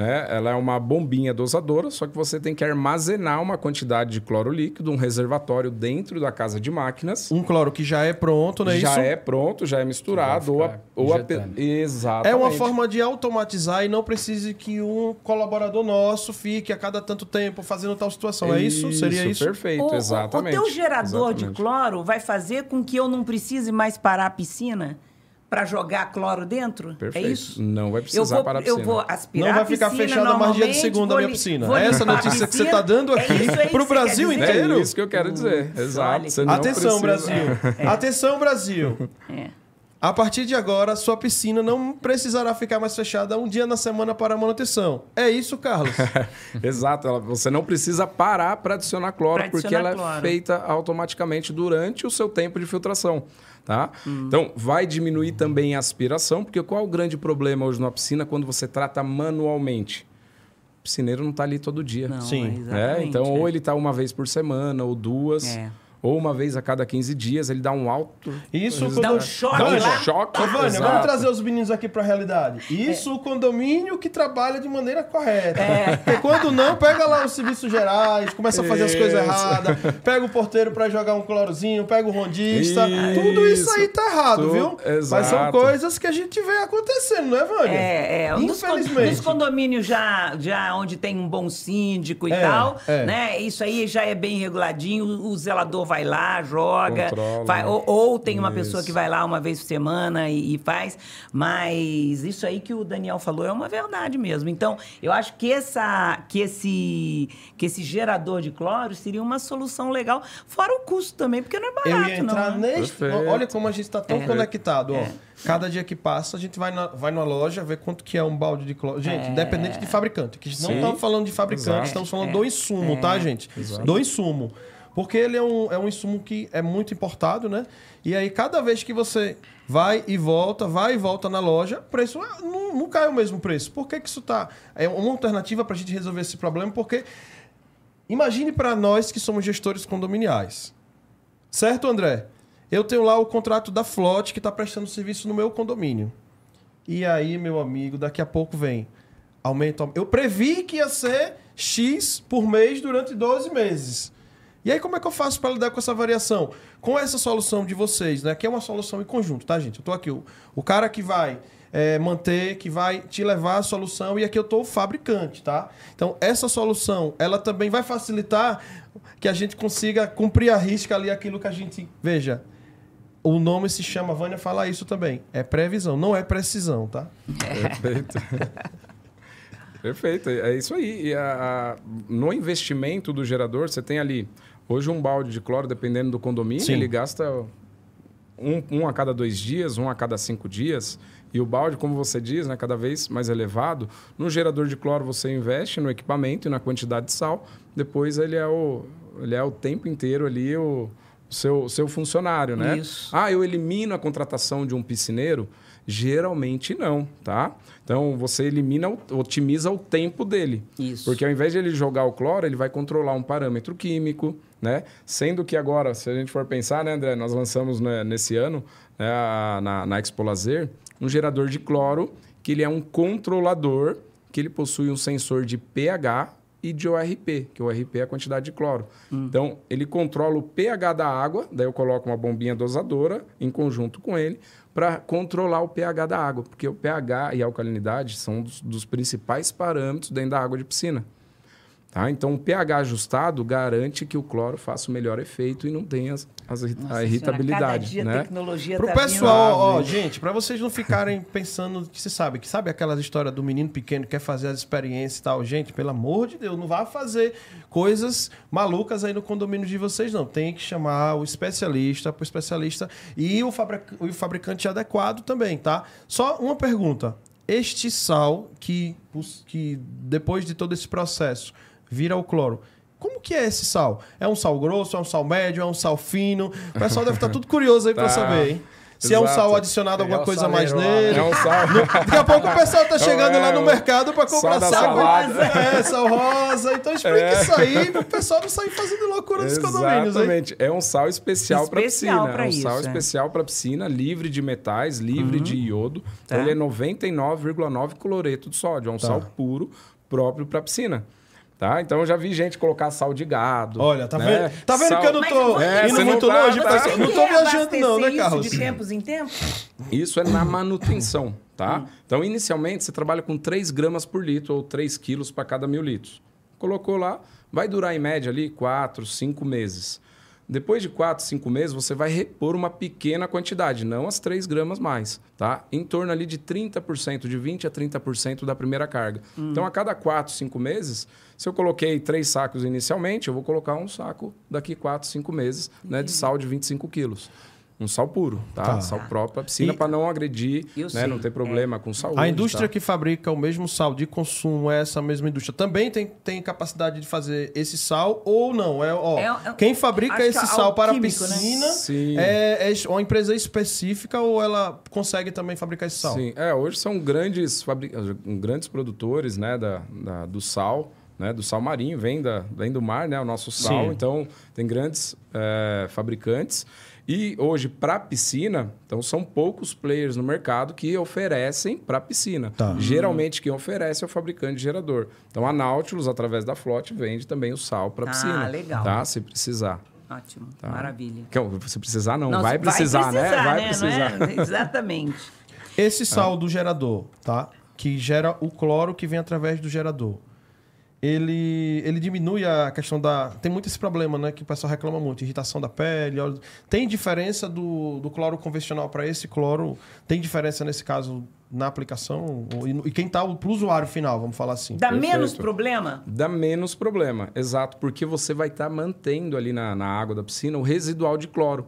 né? ela é uma bombinha dosadora, só que você tem que armazenar uma quantidade de cloro líquido, um reservatório dentro da casa de máquinas. Um cloro que já é pronto, não é já isso? é pronto, já é misturado. Ou a, ou a, exatamente. É uma forma de automatizar e não precise que um colaborador nosso fique a cada tanto tempo fazendo tal situação. É isso? Seria isso? Perfeito, O- o- exatamente. O teu gerador de Exatamente. cloro vai fazer com que eu não precise mais parar a piscina para jogar cloro dentro? Perfeito. É isso? Não vai Eu precisar vou, parar a eu piscina. vou aspirar Não vai ficar fechada mais dia de segunda a minha piscina. vou É essa notícia que você piscina. tá dando É aqui que pro você Brasil inteiro. É isso que eu quero dizer. Exato. Você não Atenção, precisa- Brasil. Atenção, Brasil. É. A partir de agora, sua piscina não precisará ficar mais fechada um dia na semana para manutenção. É isso, Carlos? Exato, ela- você não precisa parar para adicionar cloro, Pra porque adicionar ela é cloro. feita automaticamente durante o seu tempo de filtração. Tá? Hum. Então, vai diminuir também a aspiração, porque qual é o grande problema hoje numa piscina quando você trata manualmente? O piscineiro não está ali todo dia. Não, Sim. é exatamente, Então, é. ou ele está uma vez por semana, ou duas, É. ou uma vez a cada 15 dias, ele dá um alto. Isso Dá quando... Dá um choque Dá um lá. choque. Ô, Vânia, exato. vamos trazer os meninos aqui para a realidade. Isso o condomínio que trabalha de maneira correta. Porque quando não, pega lá os serviços gerais, começa a fazer as coisas Isso. erradas, pega o porteiro para jogar um clorozinho, pega o rondista. Isso. Tudo isso aí tá errado, Tu- viu? Mas são exato. coisas que a gente vê acontecendo, não é, Vânia? É, é. Infelizmente. nos condomínios já, já onde tem um bom síndico e É, tal, é. né? Isso aí já é bem reguladinho. O zelador vai lá, joga. Né? ou, ou tem uma Isso. pessoa que vai lá uma vez por semana e, e faz. Mas isso aí que o Daniel falou é uma verdade mesmo. Então, eu acho que, essa, que, esse, que esse gerador de cloro seria uma solução legal. Fora o custo também, porque não é barato, Eu ia entrar não. né? neste. Olha como a gente está tão É. conectado. Ó. É. Cada dia que passa, a gente vai na, vai na loja ver quanto que é um balde de cloro. Gente, É. independente de fabricante. Que não estamos falando de fabricante, Exato. estamos falando É. do insumo, tá, gente? Exato. Do insumo. Porque ele é um, é um insumo que é muito importado, né? E aí, cada vez que você vai e volta, vai e volta na loja, o preço ah, não, não cai o mesmo preço. Por que, que isso tá. É uma alternativa para a gente resolver esse problema, porque imagine para nós que somos gestores condominiais. Certo, André? Eu tenho lá o contrato da Flote que está prestando serviço no meu condomínio. E aí, meu amigo, daqui a pouco vem. Aumenta. Eu previ que ia ser X por mês durante 12 meses. E aí, como é que eu faço para lidar com essa variação? Com essa solução de vocês, né? Que é uma solução em conjunto, tá, gente? Eu tô aqui, o, o cara que vai é, manter, que vai te levar a solução, e aqui eu tô o fabricante, tá? Então, essa solução, ela também vai facilitar que a gente consiga cumprir a risca ali aquilo que a gente. Veja, o nome se chama, Vânia fala isso também, é previsão, não é precisão, tá? Perfeito. Perfeito, é isso aí. E a- a- no investimento do gerador, você tem ali, hoje um balde de cloro, dependendo do condomínio, Sim. ele gasta um, um a cada dois dias, um a cada cinco dias. E o balde, como você diz, né, cada vez mais elevado. No gerador de cloro, você investe no equipamento e na quantidade de sal. Depois, ele é o, ele é o tempo inteiro ali o, o seu, o seu funcionário, né? Isso. Ah, eu elimino a contratação de um piscineiro? Geralmente não, tá? Então, você elimina, otimiza o tempo dele. Isso. Porque ao invés de ele jogar o cloro, ele vai controlar um parâmetro químico, né? Sendo que agora, se a gente for pensar, né, André? Nós lançamos né, nesse ano, né, na, na Expo Lazer, um gerador de cloro, que ele é um controlador, que ele possui um sensor de pH e de ORP, que o ORP é a quantidade de cloro. Então, ele controla o pH da água, daí eu coloco uma bombinha dosadora em conjunto com ele, para controlar o pH da água, porque o pH e a alcalinidade são dos, dos principais parâmetros dentro da água de piscina. Tá? Então, o pH ajustado garante que o cloro faça o melhor efeito e não tenha as, as Nossa a irritabilidade. né? tecnologia Pro tá pessoal, ó, vindo. gente, pra vocês não ficarem pensando que você sabe, que sabe aquelas histórias do menino pequeno que quer fazer as experiências e tal. Gente, pelo amor de Deus, não vá fazer coisas malucas aí no condomínio de vocês, não. Tem que chamar o especialista, pro especialista e o, fabric- o fabricante adequado também, tá? Só uma pergunta. Este sal que, que depois de todo esse processo vira o cloro. Como que é esse sal? É um sal grosso, é um sal médio, é um sal fino? O pessoal deve estar tudo curioso aí pra Tá. saber, hein? Se é um Exato. sal adicionado alguma Pegar o coisa mais nele. É um sal. Daqui a pouco o pessoal tá chegando é, lá no o mercado pra comprar sal sal. salada. É, sal rosa. Então explica É. isso aí pro pessoal não sair fazendo loucura nos condomínios, hein? Exatamente. É um sal especial para piscina. pra é um isso, sal é. especial para piscina, livre de metais, livre de iodo. Então Tá. ele é 99,9 cloreto de sódio. É um Tá. sal puro próprio para piscina. Tá? Então eu já vi gente colocar sal de gado. Olha, tá né? vendo? Tá vendo Sal- que eu não tô Mas É, indo muito tá- longe, tá- pessoal? Não tô viajando não, né, Carlos? Isso de tempos em tempos? Isso é na manutenção, tá? Então, inicialmente, você trabalha com 3 gramas por litro ou 3 quilos para cada mil litros. Colocou lá, vai durar em média ali 4, 5 meses. Depois de 4, 5 meses, você vai repor uma pequena quantidade, não as 3 gramas mais, tá? Em torno ali de 30%, de 20% a 30% da primeira carga. Então, a cada 4, 5 meses, se eu coloquei 3 sacos inicialmente, eu vou colocar um saco daqui 4, 5 meses né, de sal de 25 quilos. Um sal puro, tá? Tá. Sal próprio para piscina, para não agredir, né? sei, Não ter problema com saúde. A indústria tá? que fabrica o mesmo sal de consumo, é essa mesma indústria, também tem, tem capacidade de fazer esse sal ou não? É, ó, É- é- quem fabrica esse é sal para alquímico, né? piscina Sim. é, é uma empresa específica ou ela consegue também fabricar esse sal? Sim, é, hoje são grandes, fabri... grandes produtores né, da, da- do sal, né, do sal marinho, vem, da, vem do mar, né, o nosso sal. Sim. Então, tem grandes é, fabricantes. E hoje, para piscina, então são poucos players no mercado que oferecem para piscina. Tá. Geralmente, quem oferece é o fabricante de gerador. Então, a Nautilus, através da Flote, vende também o sal para Ah, piscina. legal. Tá? Se precisar. Ótimo, Tá. maravilha. Então, Se precisar, não. Não, vai, precisar, né? Vai né? precisar. É? Exatamente. Esse sal do gerador, tá? Que gera o cloro que vem através do gerador. Ele, ele diminui a questão da. Tem muito esse problema, né? Que o pessoal reclama muito: irritação da pele. óleo- Tem diferença do, do cloro convencional para esse cloro? Tem diferença nesse caso na aplicação? E, e quem tá o pro usuário final, vamos falar assim. Dá Perfeito. menos problema? Dá menos problema, exato, porque você vai estar mantendo ali na, na água da piscina o residual de cloro.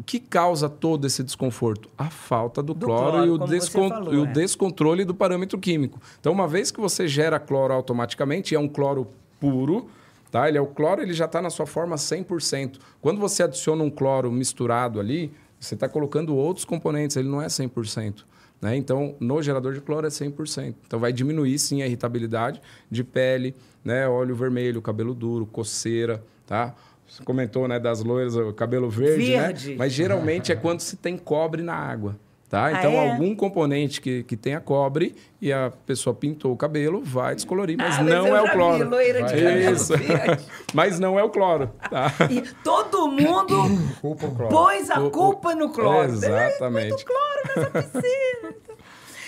O que causa todo esse desconforto? A falta do, Do cloro, cloro, e, o descon- falou, e o é. descontrole do parâmetro químico. Então, uma vez que você gera cloro automaticamente, é um cloro puro, tá? Ele é o cloro, ele já está na sua forma 100%. Quando você adiciona um cloro misturado ali, você está colocando outros componentes, ele não é 100%. Né? Então, no gerador de cloro é 100%. Então, vai diminuir sim a irritabilidade de pele, né? óleo vermelho, cabelo duro, coceira, tá? Você comentou né, das loiras, o cabelo verde, Verde. né? Mas geralmente é quando se tem cobre na água. Tá? Ah, Então, é? algum componente que, que tenha cobre e a pessoa pintou o cabelo, vai descolorir, mas Ah, mas não eu é o cloro. loira de cabelo Isso. verde. mas não é o cloro. Tá? E todo mundo Culpa o cloro. pôs a O- o- culpa no cloro. Exatamente. Muito cloro nessa piscina.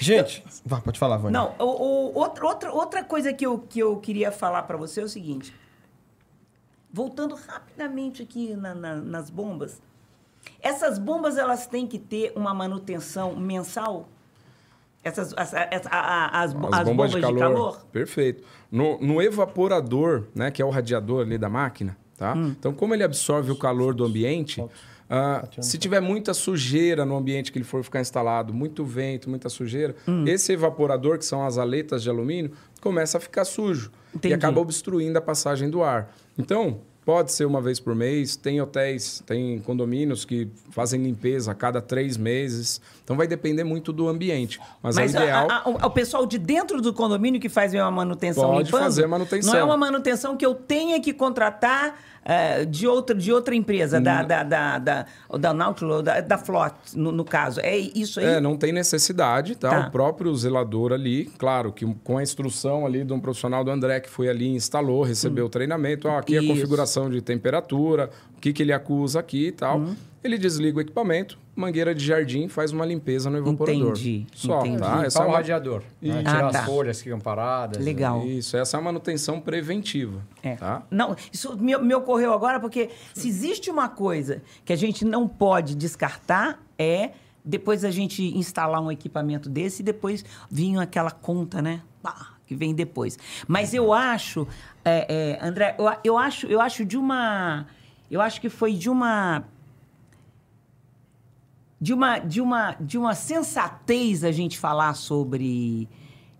Gente, vá, pode falar, Vânia. Não, o, o- outra, outra, outra coisa que eu, que eu queria falar para você é o seguinte. Voltando rapidamente aqui na- na- nas bombas. Essas bombas elas têm que ter uma manutenção mensal? Essas, as, as, a- as, as bombas, de, calor? Perfeito. No, no evaporador, né, que é o radiador ali da máquina, tá? Hum. Então, como ele absorve o calor do ambiente, ah, se tiver muita sujeira no ambiente que ele for ficar instalado, muito vento, muita sujeira, Hum. esse evaporador, que são as aletas de alumínio, começa a ficar sujo Entendi. e acaba obstruindo a passagem do ar. Então, pode ser uma vez por mês. Tem hotéis, tem condomínios que fazem limpeza a cada três meses. Então, vai depender muito do ambiente. Mas, Mas é a- ideal... a- a- o pessoal de dentro do condomínio que faz uma manutenção Pode limpando, fazer a manutenção. Não é uma manutenção que eu tenha que contratar eh, de, outra, de outra empresa, Hum. da, da, da, da, da Nautilus, da, da Flot, no, no caso. É isso aí? É, não tem necessidade, tá? Tá. O próprio zelador ali, claro, que com a instrução ali de um profissional do André que foi ali, instalou, recebeu o treinamento, ó, aqui é a Hum. Isso. configuração de temperatura, o que, que ele acusa aqui e tal. Hum. Ele desliga o equipamento, mangueira de jardim, faz uma limpeza no evaporador. Entendi, Só, entendi. tá? Essa é o uma... radiador. Né? Ah, Tirar tá. as folhas que ficam paradas. Legal. Isso, essa é a manutenção preventiva, É. tá? Não, isso me, me ocorreu agora porque se existe uma coisa que a gente não pode descartar é depois a gente instalar um equipamento desse e depois vir aquela conta, né? Pá, que vem depois. Mas eu acho, é, é, André, eu, eu acho, eu acho de uma, eu acho que foi de uma de uma, de uma, de uma sensatez a gente falar sobre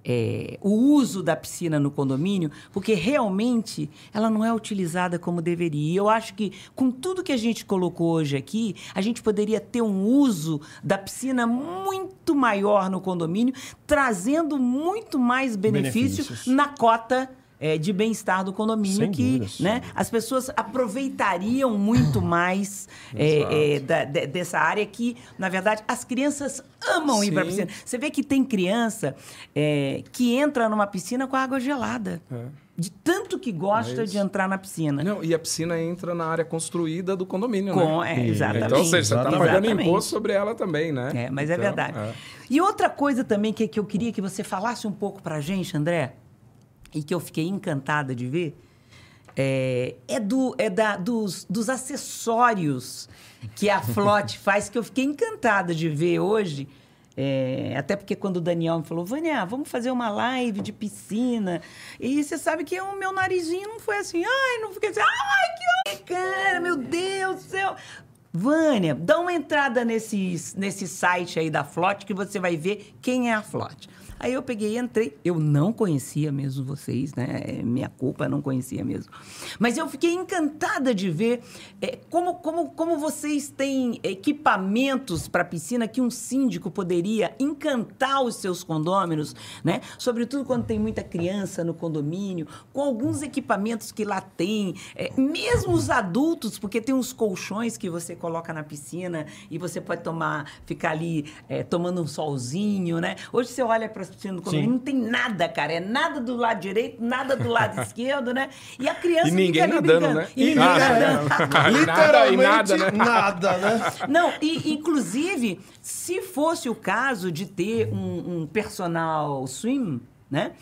é, o uso da piscina no condomínio, porque realmente ela não é utilizada como deveria. E eu acho que com tudo que a gente colocou hoje aqui, a gente poderia ter um uso da piscina muito maior no condomínio, trazendo muito mais benefícios, Benefícios. na cota é, de bem-estar do condomínio Sem que dúvidas. né, as pessoas aproveitariam muito mais é, é, da- de- dessa área que, na verdade, as crianças amam ir para a Sim. piscina. Você vê que tem criança é, que entra numa piscina com água gelada. De tanto que gosta É de entrar na piscina. Não, e a piscina entra na área construída do condomínio, Com, né? é, exatamente. Então, ou seja, você está pagando imposto sobre ela também, né? É, mas é Então, verdade. é. E outra coisa também que, que eu queria que você falasse um pouco pra gente, André, e que eu fiquei encantada de ver, é, é, do, é da, dos, dos acessórios que a Flot faz, que eu fiquei encantada de ver hoje. É, até porque quando o Daniel me falou, Vânia, vamos fazer uma live de piscina. E você sabe que o meu narizinho não foi assim, ai, não fiquei assim, ai, que cara, meu Deus do céu. Vânia, dá uma entrada nesse, nesse site aí da Flot que você vai ver quem é a Flot. Aí eu peguei e entrei. Eu não conhecia mesmo vocês, né? É minha culpa, não conhecia mesmo. Mas eu fiquei encantada de ver é, como, como, como vocês têm equipamentos para piscina que um síndico poderia encantar os seus condôminos, né? Sobretudo quando tem muita criança no condomínio, com alguns equipamentos que lá tem, é, mesmo os adultos, porque tem uns colchões que você coloca na piscina e você pode tomar, ficar ali é, tomando um solzinho, né? Hoje você olha para a piscina do condomínio, Sim. não tem nada, cara. É nada do lado direito, nada do lado esquerdo, né? E a criança E ninguém fica ali nadando, brincando. né? E ninguém Ah, nadando. Nada e Literalmente nada, né? nada, né? Não, e inclusive, se fosse o caso de ter um, um personal swim, né?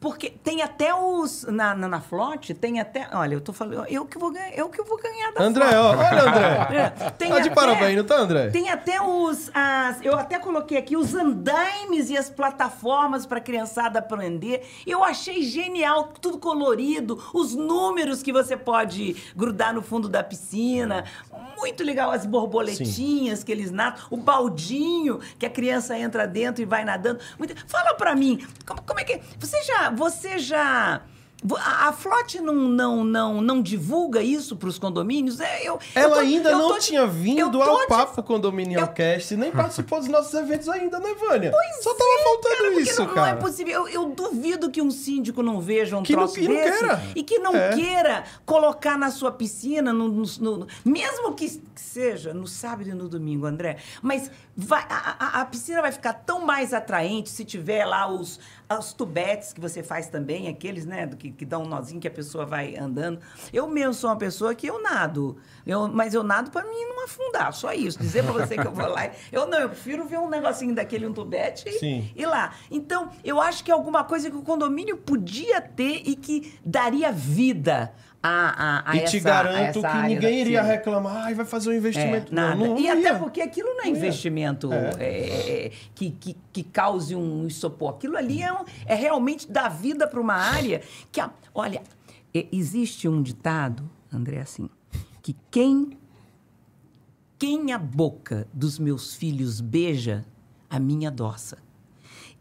Porque tem até os. Na, na, na Flot, tem até. Olha, eu tô falando. Eu que vou ganhar, eu que vou ganhar da André, ó, olha, André. É, tem Tá de até- parabéns, não tá, André? Tem até os. As, eu até coloquei aqui os andaimes e as plataformas para a criançada aprender. Eu achei genial, tudo colorido, os números que você pode grudar no fundo da piscina. Muito legal, as borboletinhas que eles nadam, o baldinho que a criança entra dentro e vai nadando. Muito- Fala para mim, como, como é que. Você já. Você já. A a Flot não, não, não, não divulga isso para os condomínios? É, eu, eu Ela tô- ainda eu não tô tinha eu vindo ao te Papo Condominial Cast, nem participou dos nossos eventos ainda, né, Vânia? Só tava Cara, faltando porque isso, não, cara. Não é possível. Eu, eu duvido que um síndico não veja um Que não- troço não desse queira. e que não É. queira colocar na sua piscina, no, no- no- mesmo que seja no sábado e no domingo, André. Mas vai- a, a- a piscina vai ficar tão mais atraente se tiver lá os, os tubetes que você faz também, aqueles, né, do que, que dão um nozinho que a pessoa vai andando. Eu mesmo sou uma pessoa que eu nado, eu, mas eu nado para mim não afundar, só isso. Dizer para você que eu vou lá. e- Eu não, eu prefiro ver um negocinho daquele, um tubete e, e lá. Então, eu acho que é alguma coisa que o condomínio podia ter e que daria vida a, a, a e te essa- garanto a essa que ninguém iria reclamar, ai, vai fazer um investimento. É, nada. Não, não e até porque aquilo não é Não investimento é, é, que, que, que cause um isopor. Aquilo ali é, um- é realmente dar vida para uma área que... a- olha, é, existe um ditado, André, assim, que quem, quem a boca dos meus filhos beija, a minha adoça.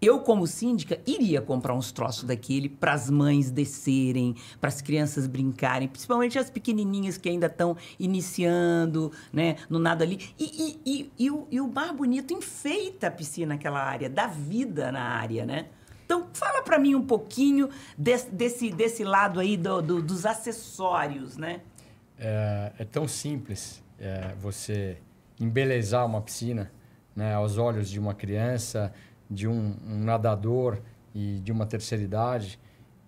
Eu, como síndica, iria comprar uns troços daquele para as mães descerem, para as crianças brincarem, principalmente as pequenininhas que ainda estão iniciando, né, no nada ali. E, e, e, o, e o mais bonito enfeita a piscina, aquela área, dá vida na área, né? Então, fala para mim um pouquinho desse, desse, desse lado aí do, do- dos acessórios, né? É, é tão simples é, você embelezar uma piscina né, aos olhos de uma criança, de um, um nadador e de uma terceira idade.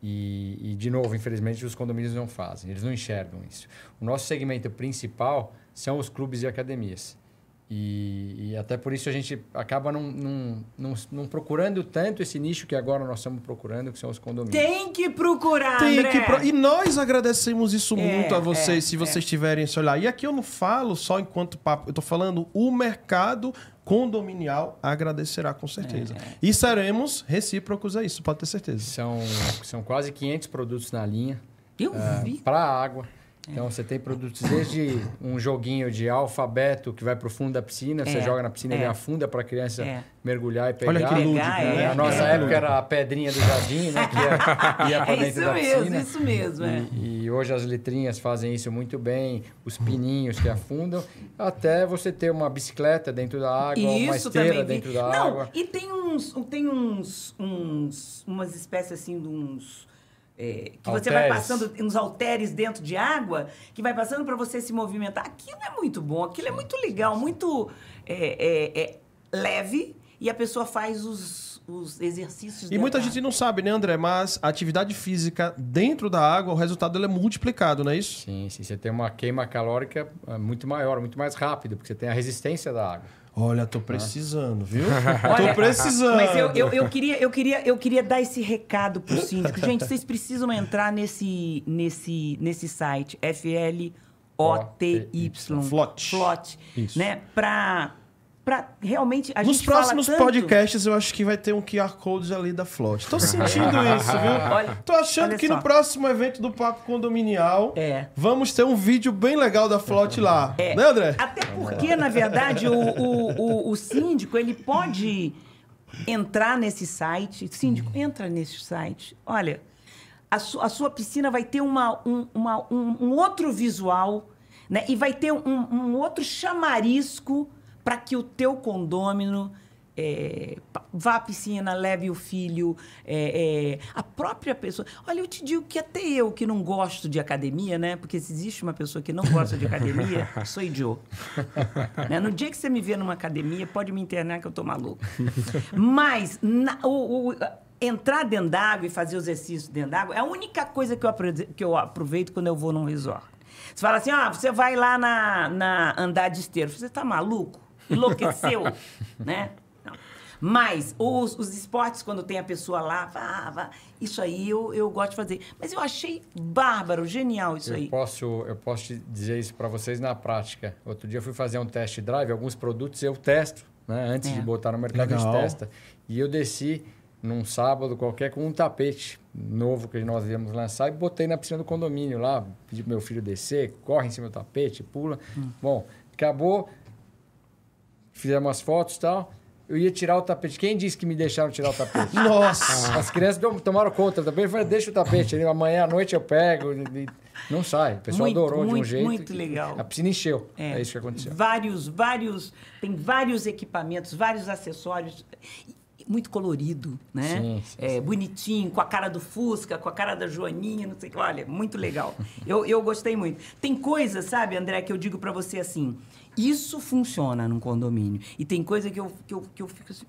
E, e, de novo, infelizmente, os condomínios não fazem, eles não enxergam isso. O nosso segmento principal são os clubes e academias. E, e até por isso a gente acaba não, não, não, não procurando tanto esse nicho que agora nós estamos procurando, que são os condomínios. Tem que procurar, Tem André. que pro- E nós agradecemos isso É, muito a vocês, é, se é. vocês tiverem esse olhar. E aqui eu não falo só enquanto papo, eu tô falando o mercado condominial agradecerá com certeza. É. E seremos recíprocos a isso, pode ter certeza. São, são quase 500 produtos na linha. Eu vi. para água. Então você tem produtos desde um joguinho de alfabeto que vai para o fundo da piscina, você É, joga na piscina, é. ele afunda para a criança É. mergulhar e pegar. Olha que lúdico, né? é. Na nossa É. época era a pedrinha do jardim, né? Que ia, ia para dentro isso da mesmo, piscina. isso mesmo, é. E, e hoje as letrinhas fazem isso muito bem, os pininhos que afundam, até você ter uma bicicleta dentro da água, uma Isso esteira também vi. dentro da Não, água. e tem uns, tem uns, uns umas espécies assim de uns é, que você vai passando uns halteres dentro de água, que vai passando para você se movimentar. Aquilo é muito bom, aquilo é muito legal, muito é, é, é leve e a pessoa faz os, os exercícios. E muita da gente não sabe, né, André? Mas a atividade física dentro da água, o resultado é multiplicado, não é isso? Sim, sim, você tem uma queima calórica é, muito maior, muito mais rápido, porque você tem a resistência da água. Olha, tô precisando, viu? Olha, tô precisando. Mas eu, eu, eu queria, eu, queria, eu queria dar esse recado pro síndico. Gente, vocês precisam entrar nesse, nesse, nesse site, F-L-O-T-Y. Flot. Flot. Isso. Né? Pra, pra realmente... A Nos gente fala próximos tanto- podcasts, eu acho que vai ter um QR Code ali da Flot. Tô sentindo isso, viu? Olha- Tô achando olha que só. no próximo evento do Papo Condominial, É. vamos ter um vídeo bem legal da Flot lá. É. Né, André? Até porque, na verdade, o, o, o, o síndico, ele pode entrar nesse site. Síndico, entra nesse site. Olha, a, su- a sua piscina vai ter uma, um, uma- um- um outro visual, né? E vai ter um, um outro chamarisco para que o teu condômino é, vá à piscina, leve o filho, é, é, a própria pessoa. Olha, eu te digo que até eu que não gosto de academia, né? Porque se existe uma pessoa que não gosta de academia, sou eu. Né? No dia que você me vê numa academia, pode me internar que eu tô maluco. Mas na- o- o- entrar dentro d'água e fazer os exercícios dentro d'água é a única coisa que eu, que eu aproveito quando eu vou num resort. Você fala assim, ah, você vai lá na, na andar de esteiro. Você tá maluco? Enlouqueceu? né? Não. Mas os, os esportes, quando tem a pessoa lá, vá, vá, isso aí eu, eu gosto de fazer. Mas eu achei bárbaro, genial isso Eu aí. posso, eu posso te dizer isso para vocês na prática. Outro dia eu fui fazer um test drive, alguns produtos eu testo, né? Antes É. de botar no mercado a Legal. gente testa. E eu desci num sábado qualquer com um tapete novo que nós íamos lançar e botei na piscina do condomínio lá, pedi pro meu filho descer, corre em cima do tapete, pula. Hum. Bom, acabou, fizemos umas fotos e tal. Eu ia tirar o tapete. Quem disse que me deixaram tirar o tapete? Nossa! As crianças tom- tomaram conta do tapete. Eu falei, deixa o tapete. ali, Amanhã à noite eu pego. e- Não sai. O pessoal Muito, adorou de um muito, jeito. muito legal. A piscina encheu. É, isso que aconteceu. Vários, vários, tem vários equipamentos, vários acessórios. Muito colorido, né? Sim, sim, É, Bonitinho, com a cara do Fusca, com a cara da Joaninha, não sei o que. Olha, muito legal. eu, eu gostei muito. Tem coisas, sabe, André, que eu digo pra você assim: isso funciona num condomínio. E tem coisa que eu, que eu, que eu fico assim.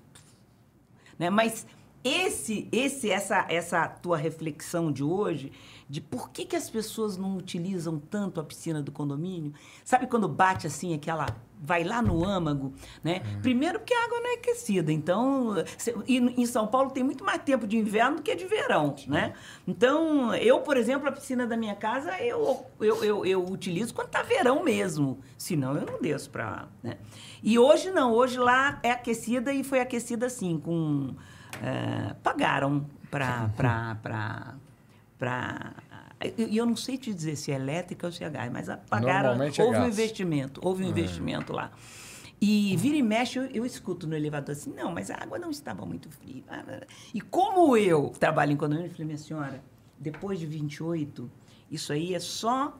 Né? Mas esse, esse, essa, essa tua reflexão de hoje, de por que, que as pessoas não utilizam tanto a piscina do condomínio, sabe quando bate assim aquela vai lá no âmago, né? Primeiro porque a água não é aquecida, então cê- e em São Paulo tem muito mais tempo de inverno do que de verão, né? Então eu, por exemplo, a piscina da minha casa eu eu, eu, eu utilizo quando tá verão mesmo, senão eu não desço para né? E hoje não, hoje lá é aquecida e foi aquecida assim com é, pagaram para para para e eu não sei te dizer se é elétrica ou se é gás, mas a- pagaram. Normalmente é houve um gás. investimento, houve um investimento lá. E vira e mexe, eu, eu escuto no elevador assim, não, mas a água não estava muito fria. E como eu trabalho em condomínio, eu falei, minha senhora, depois de 28, isso aí é só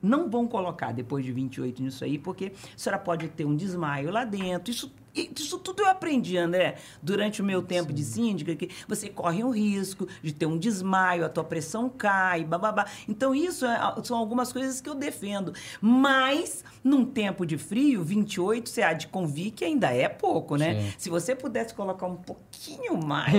não vão colocar depois de 28 nisso aí, porque a senhora pode ter um desmaio lá dentro. Isso, isso tudo eu aprendi, André, durante o meu tempo de síndica, que você corre o risco de ter um desmaio, a tua pressão cai, bababá. Então, isso é- são algumas coisas que eu defendo. Mas, num tempo de frio, 28, você há de convir que ainda é pouco, né? Sim. Se você pudesse colocar um pouquinho mais.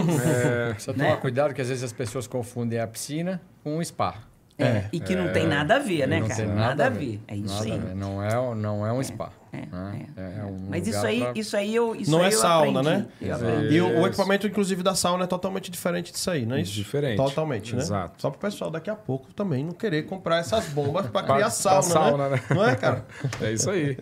Precisa Né? tomar cuidado que às vezes as pessoas confundem a piscina com um spa. É, e que não tem nada a ver, né, Não cara? tem Nada, a ver. É isso Nada aí. ver. Não é, não é um spa. É, né? é, É um Mas isso aí, pra- isso aí eu isso Não aí é eu sauna, aprendi. né? Aprendi. E o, o equipamento, inclusive, da sauna é totalmente diferente disso aí, não é isso? Diferente. Totalmente, né? Exato. Só pro pessoal daqui a pouco também não querer comprar essas bombas pra Pra- criar pra sauna, sauna, né? né? Não é, cara? É isso aí.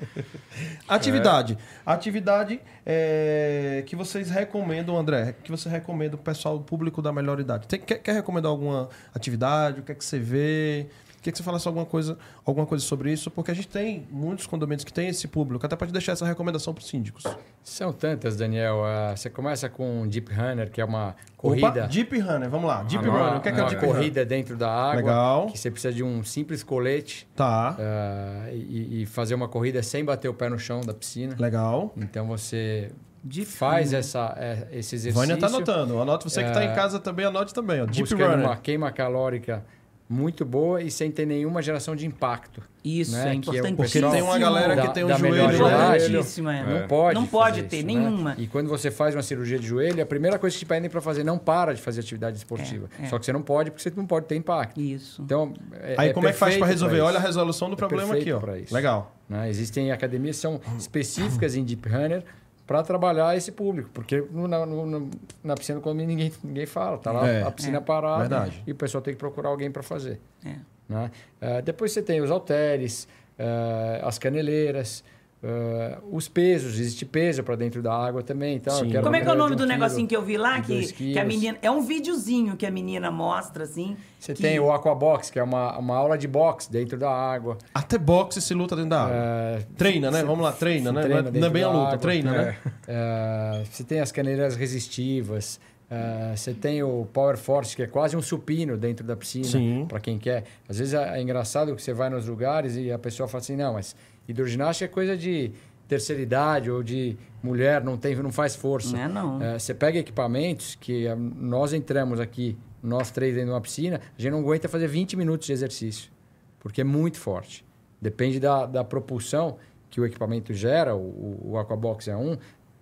Atividade. Atividade é, que vocês recomendam, André, que você recomenda o pessoal, o público da melhor idade. Tem- quer, quer recomendar alguma atividade? O que é que você vê? Quer que você falasse alguma coisa, alguma coisa sobre isso? Porque a gente tem muitos condomínios que têm esse público, até pode deixar essa recomendação para os síndicos. São tantas, Daniel. Ah, você começa com Deep Runner, que é uma corrida. Opa, Deep Runner, vamos lá. Deep Ah, não, Runner, o que é, que é o uma Deep Runner? corrida dentro da água. Legal. Que você precisa de um simples colete Tá, ah, e, e fazer uma corrida sem bater o pé no chão da piscina. legal. Então você Deep faz Runner. essa, é, esse exercício. Vânia tá anotando. Anote você que está em casa também, anote também. Ó. Deep Runner. uma queima calórica muito boa e sem ter nenhuma geração de impacto. Isso, né? é Que o importantíssimo. Porque tem uma galera que da- tem um da joelho, melhor né? é. Não pode. Não pode ter isso, nenhuma. Né? E quando você faz uma cirurgia de joelho, a primeira coisa que te pedem para fazer não para de fazer atividade esportiva. É, é. Só que você não pode porque você não pode ter impacto. Isso. Então, é, Aí como é que faz para resolver? Olha a resolução do É problema aqui, ó. Legal. né? Existem academias que são específicas em Deep Runner para trabalhar esse público, porque no- na, no- no- na piscina do condomínio ninguém, ninguém fala, tá lá É, a piscina é, parada verdade. e o pessoal tem que procurar alguém para fazer. É. né? Eh, depois você tem os halteres, eh, as caneleiras, eh, os pesos, existe peso para dentro da água também. Então, Sim. eu quero Como é que é o nome um do negocinho que eu vi lá? Que, que a menina. É um videozinho que a menina mostra, assim. Você que- tem o Aquabox, que é uma, uma aula de boxe dentro da água. Até boxe se luta dentro da água. Eh, treina, né? Vamos lá, treina, né? treina não é, é bem a luta, água. treina, né? Eh, você tem as caneleiras resistivas. eh, você tem o Power Force, que é quase um supino dentro da piscina, para quem quer. Às vezes é é engraçado que você vai nos lugares e a pessoa fala assim: não, mas hidroginástica é coisa de terceira idade ou de mulher, não, tem, não faz força. Não é, não. Eh, você pega equipamentos que eh, nós entramos aqui, nós três dentro de uma piscina, a gente não aguenta fazer 20 minutos de exercício, porque é muito forte. Depende da, da propulsão que o equipamento gera, o, o Aquabox é um.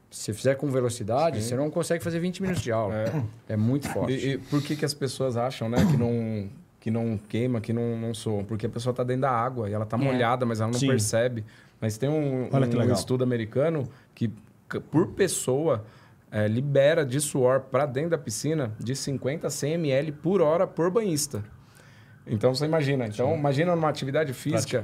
Se você fizer com velocidade, você não consegue fazer 20 minutos de aula. É, muito forte. E, e por que, que as pessoas acham, né, que não, que não queima, que não, não soa? Porque a pessoa está dentro da água e ela está É. molhada, mas ela não Sim. percebe. Mas tem um, um estudo americano que, por pessoa, eh, libera de suor para dentro da piscina de 50 a 100 ml por hora por banhista. Então você imagina. Então, imagina numa atividade física,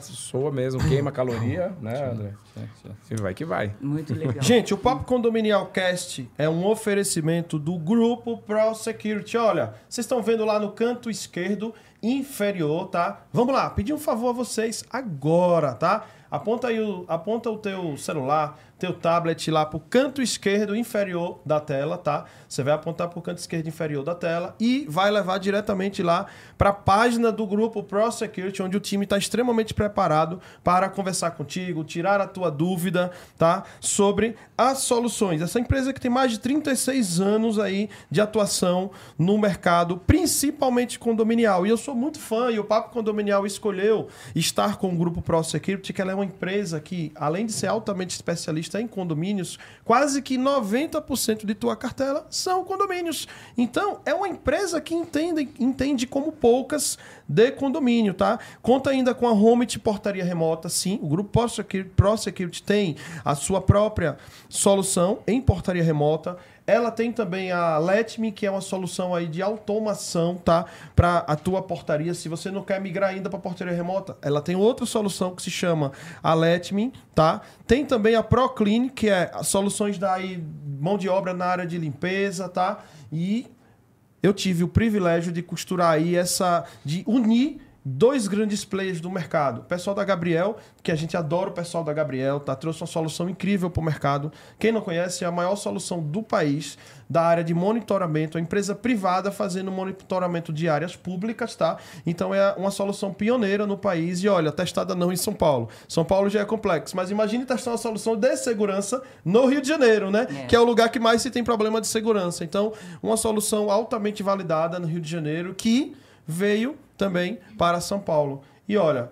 soa mesmo, queima caloria, né, André? Sim, sim. E vai que vai. Muito legal. Gente, o Papo Condominial Cast é um oferecimento do Grupo Pro Security. Olha, vocês estão vendo lá no canto esquerdo inferior, tá? Vamos lá, pedir um favor a vocês agora, tá? Aponta aí o, aponta o teu celular, teu tablet lá pro canto esquerdo inferior da tela, tá? Você vai apontar pro canto esquerdo inferior da tela e vai levar diretamente lá para a página do grupo Pro Security, onde o time está extremamente preparado para conversar contigo, tirar a tua dúvida, tá? Sobre as soluções. Essa empresa que tem mais de 36 anos aí de atuação no mercado, principalmente condominial. E eu sou sou muito fã e o Papo Condominial escolheu estar com o grupo Pro Security, que ela é uma empresa que, além de ser altamente especialista em condomínios, quase que 90% de tua cartela são condomínios. Então, é uma empresa que entende, entende como poucas de condomínio, tá? Conta ainda com a Home de portaria remota, sim. O grupo Pro Security, Pro tem a sua própria solução em portaria remota. Ela tem também a Letme, que é uma solução aí de automação, tá? Para a tua portaria. Se você não quer migrar ainda para portaria remota, ela tem outra solução que se chama a Letme, tá? Tem também a ProClean, que é soluções da mão de obra na área de limpeza, tá? E eu tive o privilégio de costurar aí essa de unir dois grandes players do mercado. O pessoal da Gabriel, que a gente adora o pessoal da Gabriel, tá? Trouxe uma solução incrível para o mercado. Quem não conhece, é a maior solução do país da área de monitoramento, a empresa privada fazendo monitoramento de áreas públicas, tá? Então é uma solução pioneira no país e olha, testada não em São Paulo. São Paulo já é complexo, mas imagine testar uma solução de segurança no Rio de Janeiro, né? É. Que é o lugar que mais se tem problema de segurança. Então, uma solução altamente validada no Rio de Janeiro que veio também para São Paulo. E olha,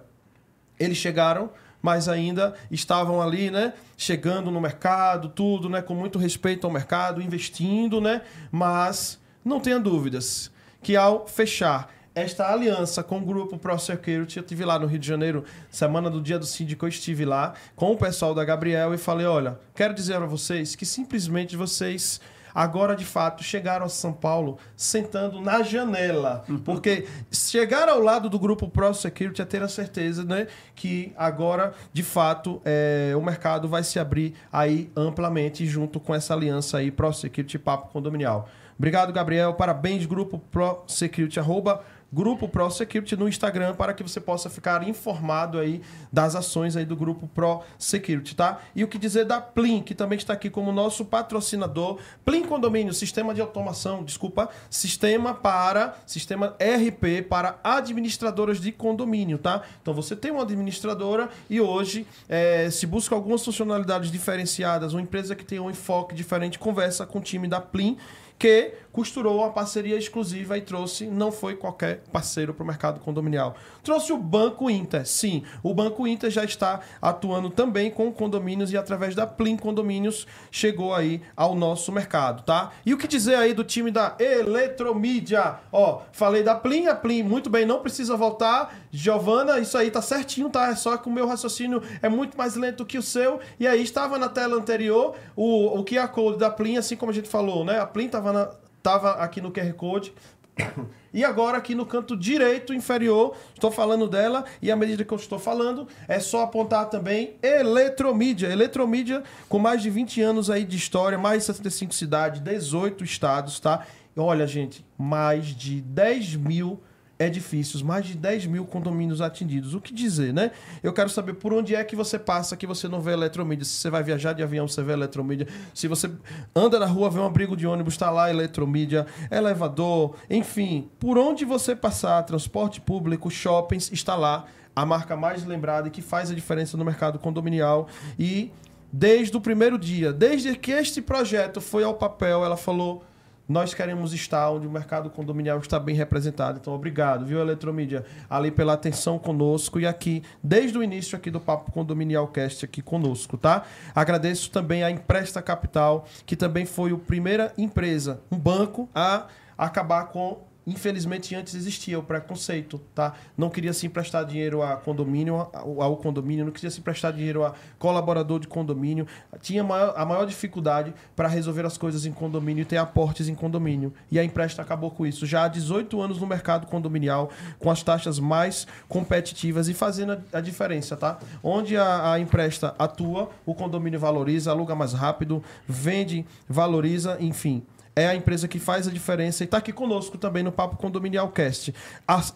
eles chegaram, mas ainda estavam ali, né? Chegando no mercado, tudo, né? Com muito respeito ao mercado, investindo, né? Mas não tenha dúvidas que ao fechar esta aliança com o grupo ProSecurity, eu estive lá no Rio de Janeiro, semana do dia do síndico, eu estive lá com o pessoal da Gabriel e falei, olha, quero dizer a vocês que simplesmente vocês agora de fato chegaram a São Paulo sentando na janela. Uhum. Porque chegar ao lado do grupo Pro Security é ter a certeza né, que agora, de fato, é, o mercado vai se abrir aí amplamente junto com essa aliança aí Pro Security Papo Condominial. Obrigado, Gabriel. Parabéns, grupo Pro Security. Arroba Grupo Pro Security no Instagram para que você possa ficar informado aí das ações aí do Grupo Pro Security, tá? E o que dizer da Plim, que também está aqui como nosso patrocinador. Plim Condomínio, sistema de automação, desculpa, sistema para, sistema RP para administradoras de condomínio, tá? Então você tem uma administradora e hoje é, se busca algumas funcionalidades diferenciadas, uma empresa que tem um enfoque diferente, conversa com o time da Plim que costurou uma parceria exclusiva e trouxe, não foi qualquer parceiro para o mercado condominial. Trouxe o Banco Inter, sim. O Banco Inter já está atuando também com condomínios e através da Plim Condomínios chegou aí ao nosso mercado, tá? E o que dizer aí do time da Eletromídia? Ó, falei da Plim, a Plim, muito bem, não precisa voltar. Giovana, isso aí tá certinho, tá? É só que o meu raciocínio é muito mais lento que o seu. E aí estava na tela anterior o, o QR Code da Plim, assim como a gente falou, né? A Plim estava na estava aqui no QR Code. E agora aqui no canto direito inferior, estou falando dela e à medida que eu estou falando, é só apontar também Eletromídia. Eletromídia com mais de 20 anos aí de história, mais de 75 cidades, 18 estados, tá? Olha, gente, mais de 10 mil edifícios, mais de 10 mil condomínios atendidos. O que dizer, né? Eu quero saber por onde é que você passa que você não vê eletromídia. Se você vai viajar de avião, você vê eletromídia. Se você anda na rua, vê um abrigo de ônibus, está lá eletromídia, elevador, enfim. Por onde você passar, transporte público, shoppings, está lá a marca mais lembrada e que faz a diferença no mercado condominial. E desde o primeiro dia, desde que este projeto foi ao papel, ela falou nós queremos estar onde o mercado condominial está bem representado. Então, obrigado, viu, Eletromídia, ali pela atenção conosco e aqui, desde o início aqui do Papo Condominial Cast aqui conosco, tá? Agradeço também a Empresta Capital, que também foi a primeira empresa, um banco, a acabar com Infelizmente, antes existia o preconceito, tá? Não queria se emprestar dinheiro a condomínio, ao condomínio, não queria se emprestar dinheiro a colaborador de condomínio. Tinha maior, a maior dificuldade para resolver as coisas em condomínio e ter aportes em condomínio. E a Empresta acabou com isso. Já há 18 anos no mercado condominial, com as taxas mais competitivas e fazendo a, diferença, tá? Onde a, a Empresta atua, o condomínio valoriza, aluga mais rápido, vende, valoriza, enfim é a empresa que faz a diferença e está aqui conosco também no Papo Condominial Cast.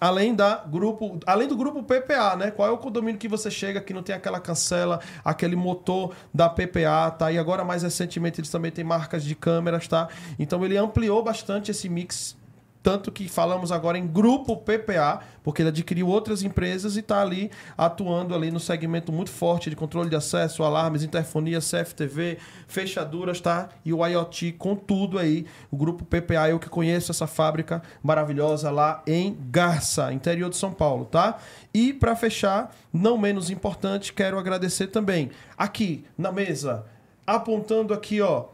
além, da grupo, além do grupo PPA, né? Qual é o condomínio que você chega que não tem aquela cancela, aquele motor da PPA, tá? E agora, mais recentemente, eles também têm marcas de câmeras, tá? Então, ele ampliou bastante esse mix tanto que falamos agora em grupo PPA, porque ele adquiriu outras empresas e está ali atuando ali no segmento muito forte de controle de acesso, alarmes, interfonia, CFTV, fechaduras, tá? E o IoT com tudo aí. O grupo PPA, eu que conheço essa fábrica maravilhosa lá em Garça, interior de São Paulo, tá? E para fechar, não menos importante, quero agradecer também aqui na mesa, apontando aqui, ó,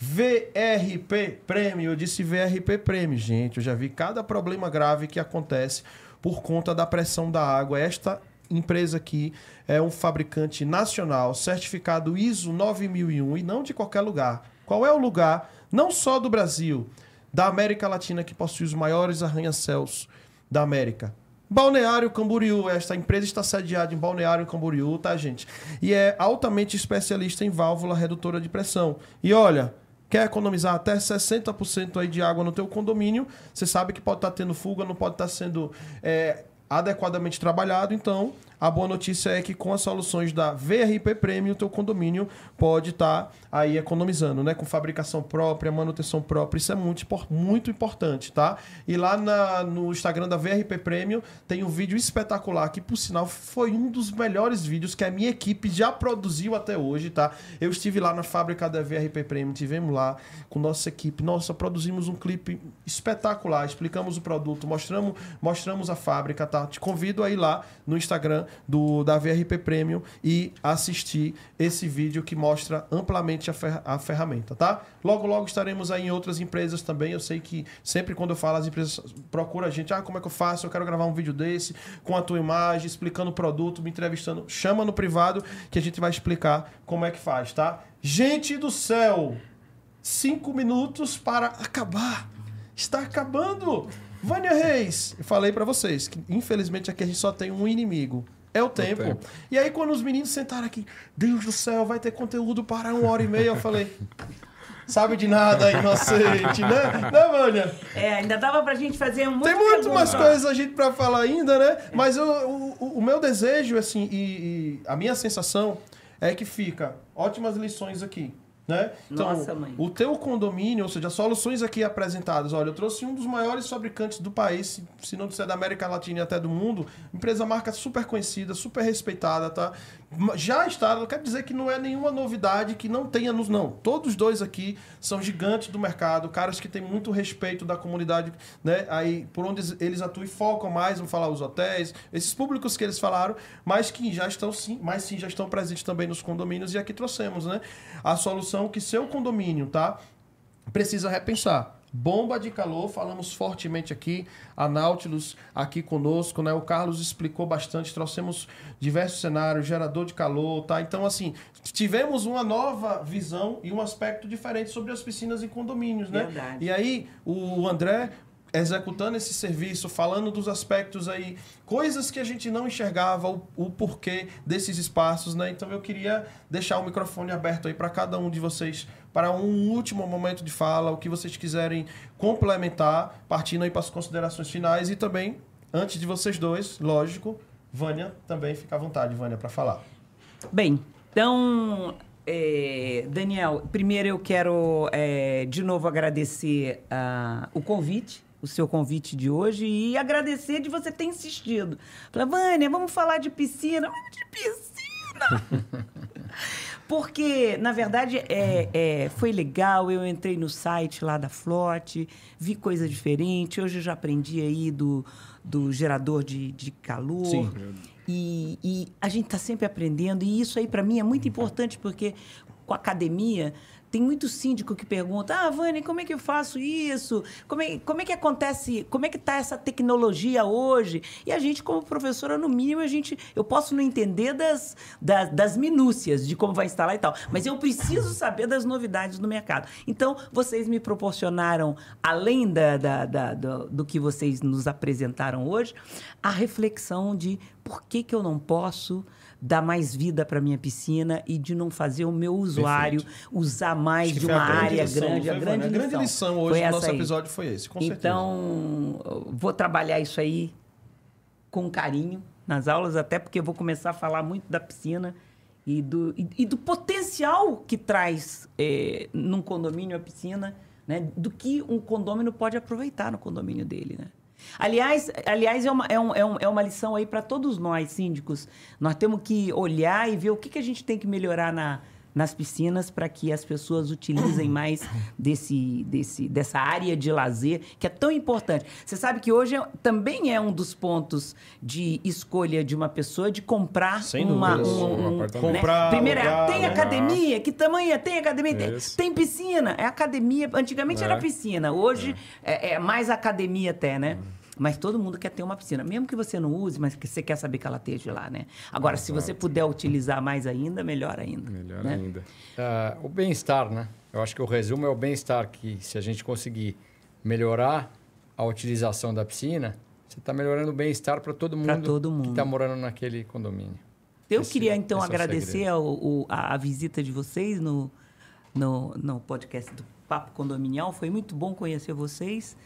VRP Prêmio. Eu disse VRP Prêmio, gente. Eu já vi cada problema grave que acontece por conta da pressão da água. Esta empresa aqui é um fabricante nacional, certificado ISO 9001 e não de qualquer lugar. Qual é o lugar, não só do Brasil, da América Latina que possui os maiores arranha-céus da América? Balneário Camboriú, esta empresa está sediada em Balneário Camboriú, tá, gente? E é altamente especialista em válvula redutora de pressão. E olha, quer economizar até 60% aí de água no teu condomínio, você sabe que pode estar tendo fuga, não pode estar sendo é, adequadamente trabalhado, então a boa notícia é que com as soluções da VRP Premium, o teu condomínio pode estar tá aí economizando, né? Com fabricação própria, manutenção própria. Isso é muito, muito importante, tá? E lá na, no Instagram da VRP Premium tem um vídeo espetacular que, por sinal, foi um dos melhores vídeos que a minha equipe já produziu até hoje, tá? Eu estive lá na fábrica da VRP Premium, tivemos lá com nossa equipe. Nossa, produzimos um clipe espetacular, explicamos o produto, mostramos, mostramos a fábrica, tá? Te convido aí lá no Instagram do, da VRP Premium e assistir esse vídeo que mostra amplamente a, fer, a ferramenta, tá? Logo, logo estaremos aí em outras empresas também. Eu sei que sempre quando eu falo, as empresas procuram a gente. Ah, como é que eu faço? Eu quero gravar um vídeo desse com a tua imagem, explicando o produto, me entrevistando. Chama no privado que a gente vai explicar como é que faz, tá? Gente do céu! Cinco minutos para acabar. Está acabando! Vânia Reis, falei para vocês que infelizmente aqui a gente só tem um inimigo. É o tempo. tempo. E aí, quando os meninos sentaram aqui, Deus do céu, vai ter conteúdo para uma hora e meia, eu falei. Sabe de nada, inocente, né? Né, Vânia? É, ainda dava pra gente fazer um Tem muito mais coisas a gente pra falar ainda, né? Mas eu, o, o meu desejo, assim, e, e a minha sensação é que fica ótimas lições aqui. Né? Então, Nossa, mãe. o teu condomínio, ou seja, as soluções aqui apresentadas, olha, eu trouxe um dos maiores fabricantes do país, se não disser da América Latina e até do mundo, empresa marca super conhecida, super respeitada, tá? Já está, não quer dizer que não é nenhuma novidade que não tenha nos não. Todos dois aqui são gigantes do mercado, caras que têm muito respeito da comunidade, né? Aí por onde eles atuam e focam mais, vamos falar os hotéis, esses públicos que eles falaram, mas que já estão sim, mas sim já estão presentes também nos condomínios e aqui trouxemos, né? A solução que seu condomínio, tá? Precisa repensar. Bomba de calor, falamos fortemente aqui. A Nautilus aqui conosco, né? O Carlos explicou bastante, trouxemos diversos cenários, gerador de calor, tá? Então, assim, tivemos uma nova visão e um aspecto diferente sobre as piscinas em condomínios, né? Verdade. E aí, o André executando esse serviço, falando dos aspectos aí, coisas que a gente não enxergava, o, o porquê desses espaços, né? Então eu queria deixar o microfone aberto aí para cada um de vocês para um último momento de fala, o que vocês quiserem complementar, partindo aí para as considerações finais e também, antes de vocês dois, lógico, Vânia também fica à vontade, Vânia, para falar. Bem, então é, Daniel, primeiro eu quero é, de novo agradecer uh, o convite o seu convite de hoje e agradecer de você ter insistido. Falei, Vânia, vamos falar de piscina. Vamos de piscina! Porque, na verdade, é, é, foi legal. Eu entrei no site lá da Flote, vi coisa diferente. Hoje eu já aprendi aí do, do gerador de, de calor. Sim. E, e a gente está sempre aprendendo. E isso aí, para mim, é muito importante, porque com a academia tem muito síndico que pergunta: Ah, Vânia, como é que eu faço isso? Como é, como é que acontece? Como é que está essa tecnologia hoje? E a gente, como professora, no mínimo, a gente, eu posso não entender das, das, das minúcias de como vai instalar e tal, mas eu preciso saber das novidades do mercado. Então, vocês me proporcionaram, além da, da, da do, do que vocês nos apresentaram hoje, a reflexão de por que, que eu não posso dar mais vida para minha piscina e de não fazer o meu usuário Perfeito. usar mais de uma área lição, grande. A grande, a grande lição hoje no nosso aí. episódio foi esse, com Então, certeza. vou trabalhar isso aí com carinho nas aulas, até porque vou começar a falar muito da piscina e do, e, e do potencial que traz é, num condomínio a piscina né? Do que um condômino pode aproveitar no condomínio dele, né? Aliás, aliás é, uma, é, um, é, um, é uma lição aí para todos nós, síndicos. Nós temos que olhar e ver o que, que a gente tem que melhorar na, nas piscinas para que as pessoas utilizem mais desse, desse, dessa área de lazer, que é tão importante. Você sabe que hoje é- também é um dos pontos de escolha de uma pessoa de comprar Sem uma, dúvidas. um, Um um- apartamento. Comprar, Primeiro, é, alugar, tem né? academia? Que tamanho é? Tem academia? Tem, tem piscina? É academia. Antigamente É. era piscina. Hoje é. é mais academia até, né? Mas todo mundo quer ter uma piscina. Mesmo que você não use, mas que você quer saber que ela esteja lá, né? Agora, se você puder utilizar mais ainda, melhor ainda. Melhor né? ainda. Ah, o bem-estar, né? Eu acho que o resumo é o bem-estar, que se a gente conseguir melhorar a utilização da piscina, você está melhorando o bem-estar para todo mundo, todo mundo. que está morando naquele condomínio. Eu Esse- queria, então, é o agradecer segredo. ao- o- a, a visita de vocês no, no, no podcast do Papo Condominial. Foi muito bom conhecer vocês.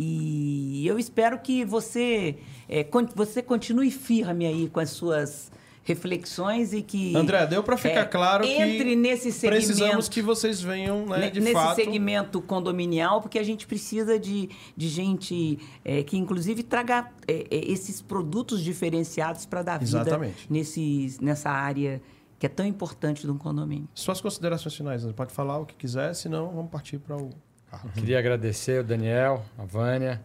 E eu espero que você, é, você continue firme aí com as suas reflexões e que... André, deu para ficar é, claro que entre nesse segmento... precisamos que vocês venham, né, de nesse fato. segmento condominial, porque a gente precisa de, de gente é, que, inclusive, traga é, é, esses produtos diferenciados para dar vida Exatamente. nesses, nessa área que é tão importante de um condomínio. Suas considerações finais, André. pode falar o que quiser, senão vamos partir para o carro. Queria agradecer o Daniel, a Vânia,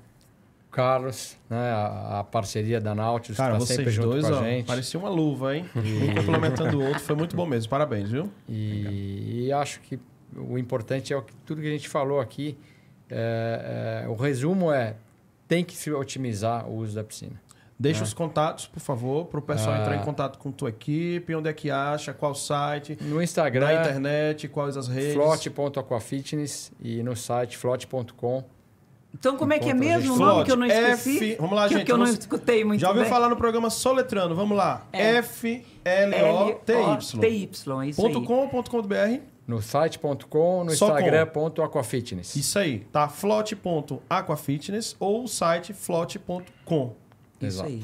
o Carlos, né, a, a parceria da Nautilus, Cara, que está sempre vocês junto dois, com a ó, gente. parecia uma luva, hein? Um complementando o outro, foi muito bom mesmo. Parabéns, viu? E, e acho que o importante é o que, tudo que a gente falou aqui. é- é, o resumo é tem que se otimizar o uso da piscina. Deixa os contatos, por favor, para o pessoal Ah. entrar em contato com tua equipe, onde é que acha, qual site, No Instagram, na internet, quais as redes. flote.aquafitness e no site flote.com. Então, como é que é mesmo o nome que eu não esqueci? F- vamos lá, que, gente, Que eu não escutei muito Já ouviu bem. falar no programa Soletrando? Vamos lá. É. F-L-O-T-Y. L-O-T-Y, isso aí. Ponto .com ou ponto .com.br? No site.com, no com. Instagram.aquafitness. Isso aí. Tá flote.aquafitness ou o site flote.com. Isso Exato. aí.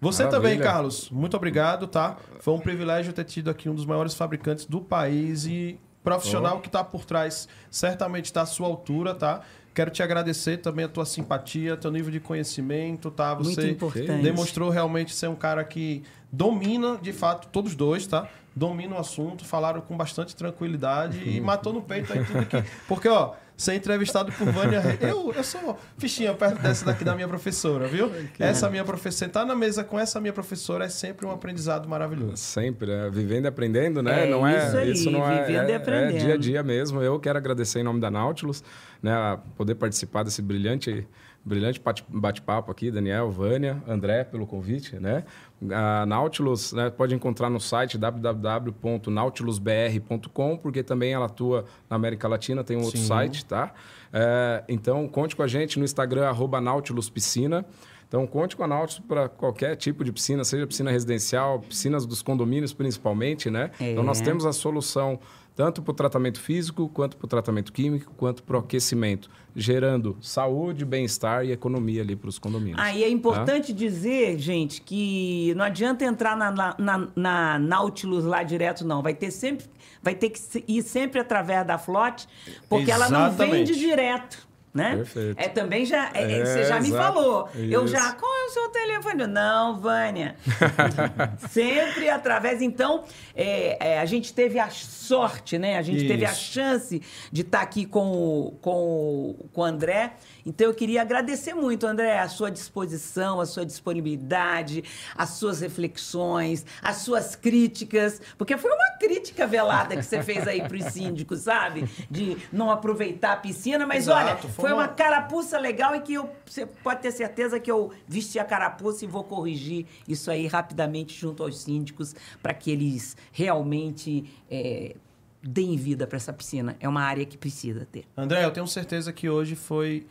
Você Maravilha. também, Carlos. Muito obrigado, tá? Foi um privilégio ter tido aqui um dos maiores fabricantes do país e profissional que está por trás certamente está à sua altura, tá? Quero te agradecer também a tua simpatia, teu nível de conhecimento, tá? Muito Você importante. demonstrou realmente ser um cara que domina, de fato, todos dois, tá? Domina o assunto, falaram com bastante tranquilidade e matou no peito aí tudo que... Porque, ó, ser entrevistado por Vânia... Eu, eu sou fichinha perto dessa daqui da minha professora, viu? Essa minha professora... Sentar na mesa com essa minha professora é sempre um aprendizado maravilhoso. Sempre, é, vivendo e aprendendo, né? É não é, isso aí, não é, vivendo e é- aprendendo. É dia a dia mesmo. Eu quero agradecer em nome da Nautilus, né, a poder participar desse brilhante, brilhante bate- bate-papo aqui, Daniel, Vânia, André, pelo convite, né? A Nautilus né, pode encontrar no site www.nautilusbr.com, porque também ela atua na América Latina, tem um outro Sim. site, tá? É, então, conte com a gente no Instagram, arroba Nautilus Piscina. Então, conte com a Nautilus para qualquer tipo de piscina, seja piscina residencial, piscinas dos condomínios principalmente, né? É. Então, nós temos a solução tanto para o tratamento físico, quanto para o tratamento químico, quanto para o aquecimento, gerando saúde, bem-estar e economia ali para os condomínios. Ah, e é importante dizer, gente, que não adianta entrar na, na, na- na Nautilus lá direto, não. Vai ter sempre, vai ter que ir sempre através da Flote, porque ela não Exatamente. vende direto. Né? Perfeito. É também já. é- é, É, você já me exato. falou. Eu Isso. já. Qual é o seu telefone? Não, Vânia. Sempre através. Então, é, é, a gente teve a sorte, né? A gente teve a Isso. chance de estar aqui com o, com, o, com o André. Então, eu queria agradecer muito, André, a sua disposição, a sua disponibilidade, as suas reflexões, as suas críticas, porque foi uma crítica velada que você fez aí para os síndicos, sabe? De não aproveitar a piscina, mas Exato, olha, foi foi uma- uma carapuça legal e que eu, você pode ter certeza que eu vesti a carapuça e vou corrigir isso aí rapidamente junto aos síndicos para que eles realmente é, deem vida para essa piscina. É uma área que precisa ter. André, eu tenho certeza que hoje foi,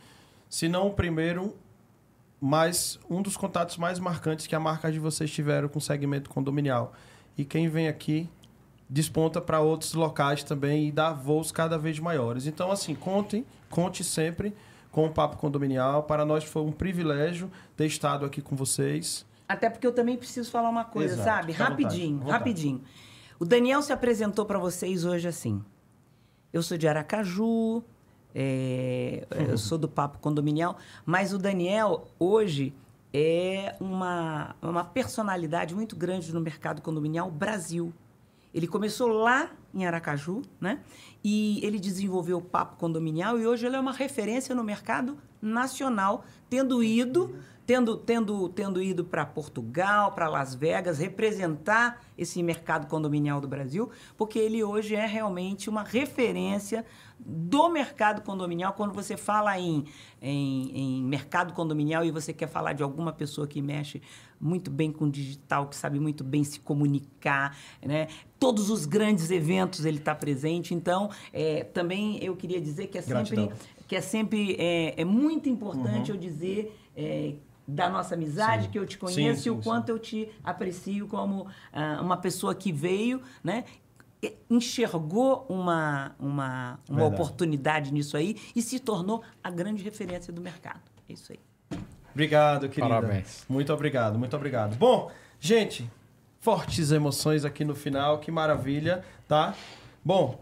se não o primeiro, mas um dos contatos mais marcantes que a marca de vocês tiveram com o segmento condominial. E quem vem aqui desponta para outros locais também e dá voos cada vez maiores. Então, assim, contem, conte sempre com o Papo Condominial. Para nós foi um privilégio ter estado aqui com vocês. Até porque eu também preciso falar uma coisa, Exato, sabe? vontade, rapidinho, vontade. rapidinho. O Daniel se apresentou para vocês hoje assim. Eu sou de Aracaju, É, eu sou do Papo Condominial, mas o Daniel, hoje, é uma, uma personalidade muito grande no mercado condominial Brasil. Ele começou lá em Aracaju, né? E ele desenvolveu o Papo Condominial e hoje ele é uma referência no mercado nacional, tendo ido tendo, tendo, tendo ido para Portugal, para Las Vegas, representar esse mercado condominial do Brasil, porque ele hoje é realmente uma referência do mercado condominial. Quando você fala em, em, em mercado condominial e você quer falar de alguma pessoa que mexe muito bem com digital, que sabe muito bem se comunicar, né? Todos os grandes eventos ele está presente. Então, é, também eu queria dizer que é sempre, que é, sempre é, é muito importante uhum. eu dizer é, da nossa amizade, sim. que eu te conheço sim, sim, e o quanto eu te aprecio como uh, uma pessoa que veio, né? enxergou uma, uma, uma oportunidade nisso aí e se tornou a grande referência do mercado. É isso aí. Obrigado, querida. Parabéns. Muito obrigado, muito obrigado. Bom, gente, fortes emoções aqui no final, que maravilha, tá? Bom,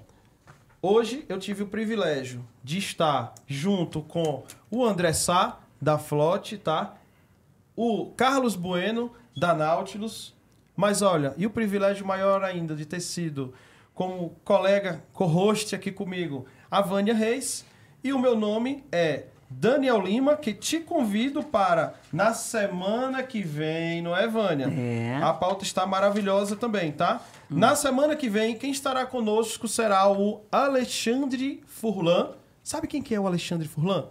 hoje eu tive o privilégio de estar junto com o André Sá, da Flote, tá? O Carlos Bueno, da Nautilus. Mas olha, e o privilégio maior ainda de ter sido como colega, co-host aqui comigo, a Vânia Reis. E o meu nome é Daniel Lima, que te convido para na semana que vem, não é, Vânia? É. A pauta está maravilhosa também, tá? Hum. Na semana que vem, quem estará conosco será o Alexandre Furlan. Sabe quem que é o Alexandre Furlan?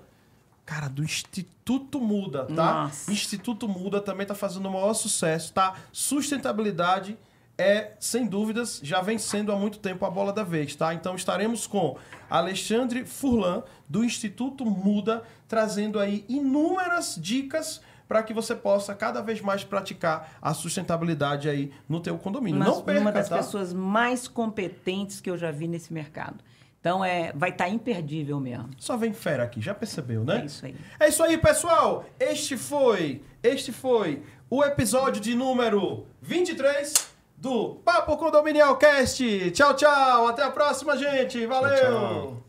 Cara, do Instituto Muda, tá? Nossa. Instituto Muda também tá fazendo o maior sucesso, tá? Sustentabilidade é, sem dúvidas, já vem sendo há muito tempo a bola da vez, tá? Então estaremos com Alexandre Furlan, do Instituto Muda, trazendo aí inúmeras dicas para que você possa cada vez mais praticar a sustentabilidade aí no teu condomínio. Mas Não perca, uma das tá? pessoas mais competentes que eu já vi nesse mercado. Então é, vai estar tá imperdível mesmo. Só vem fera aqui, já percebeu, né? É isso aí. É isso aí, pessoal. Este foi, este foi o episódio de número 23 do Papo Condominial Cast. Tchau, tchau. Até a próxima, gente. Valeu. Tchau, tchau.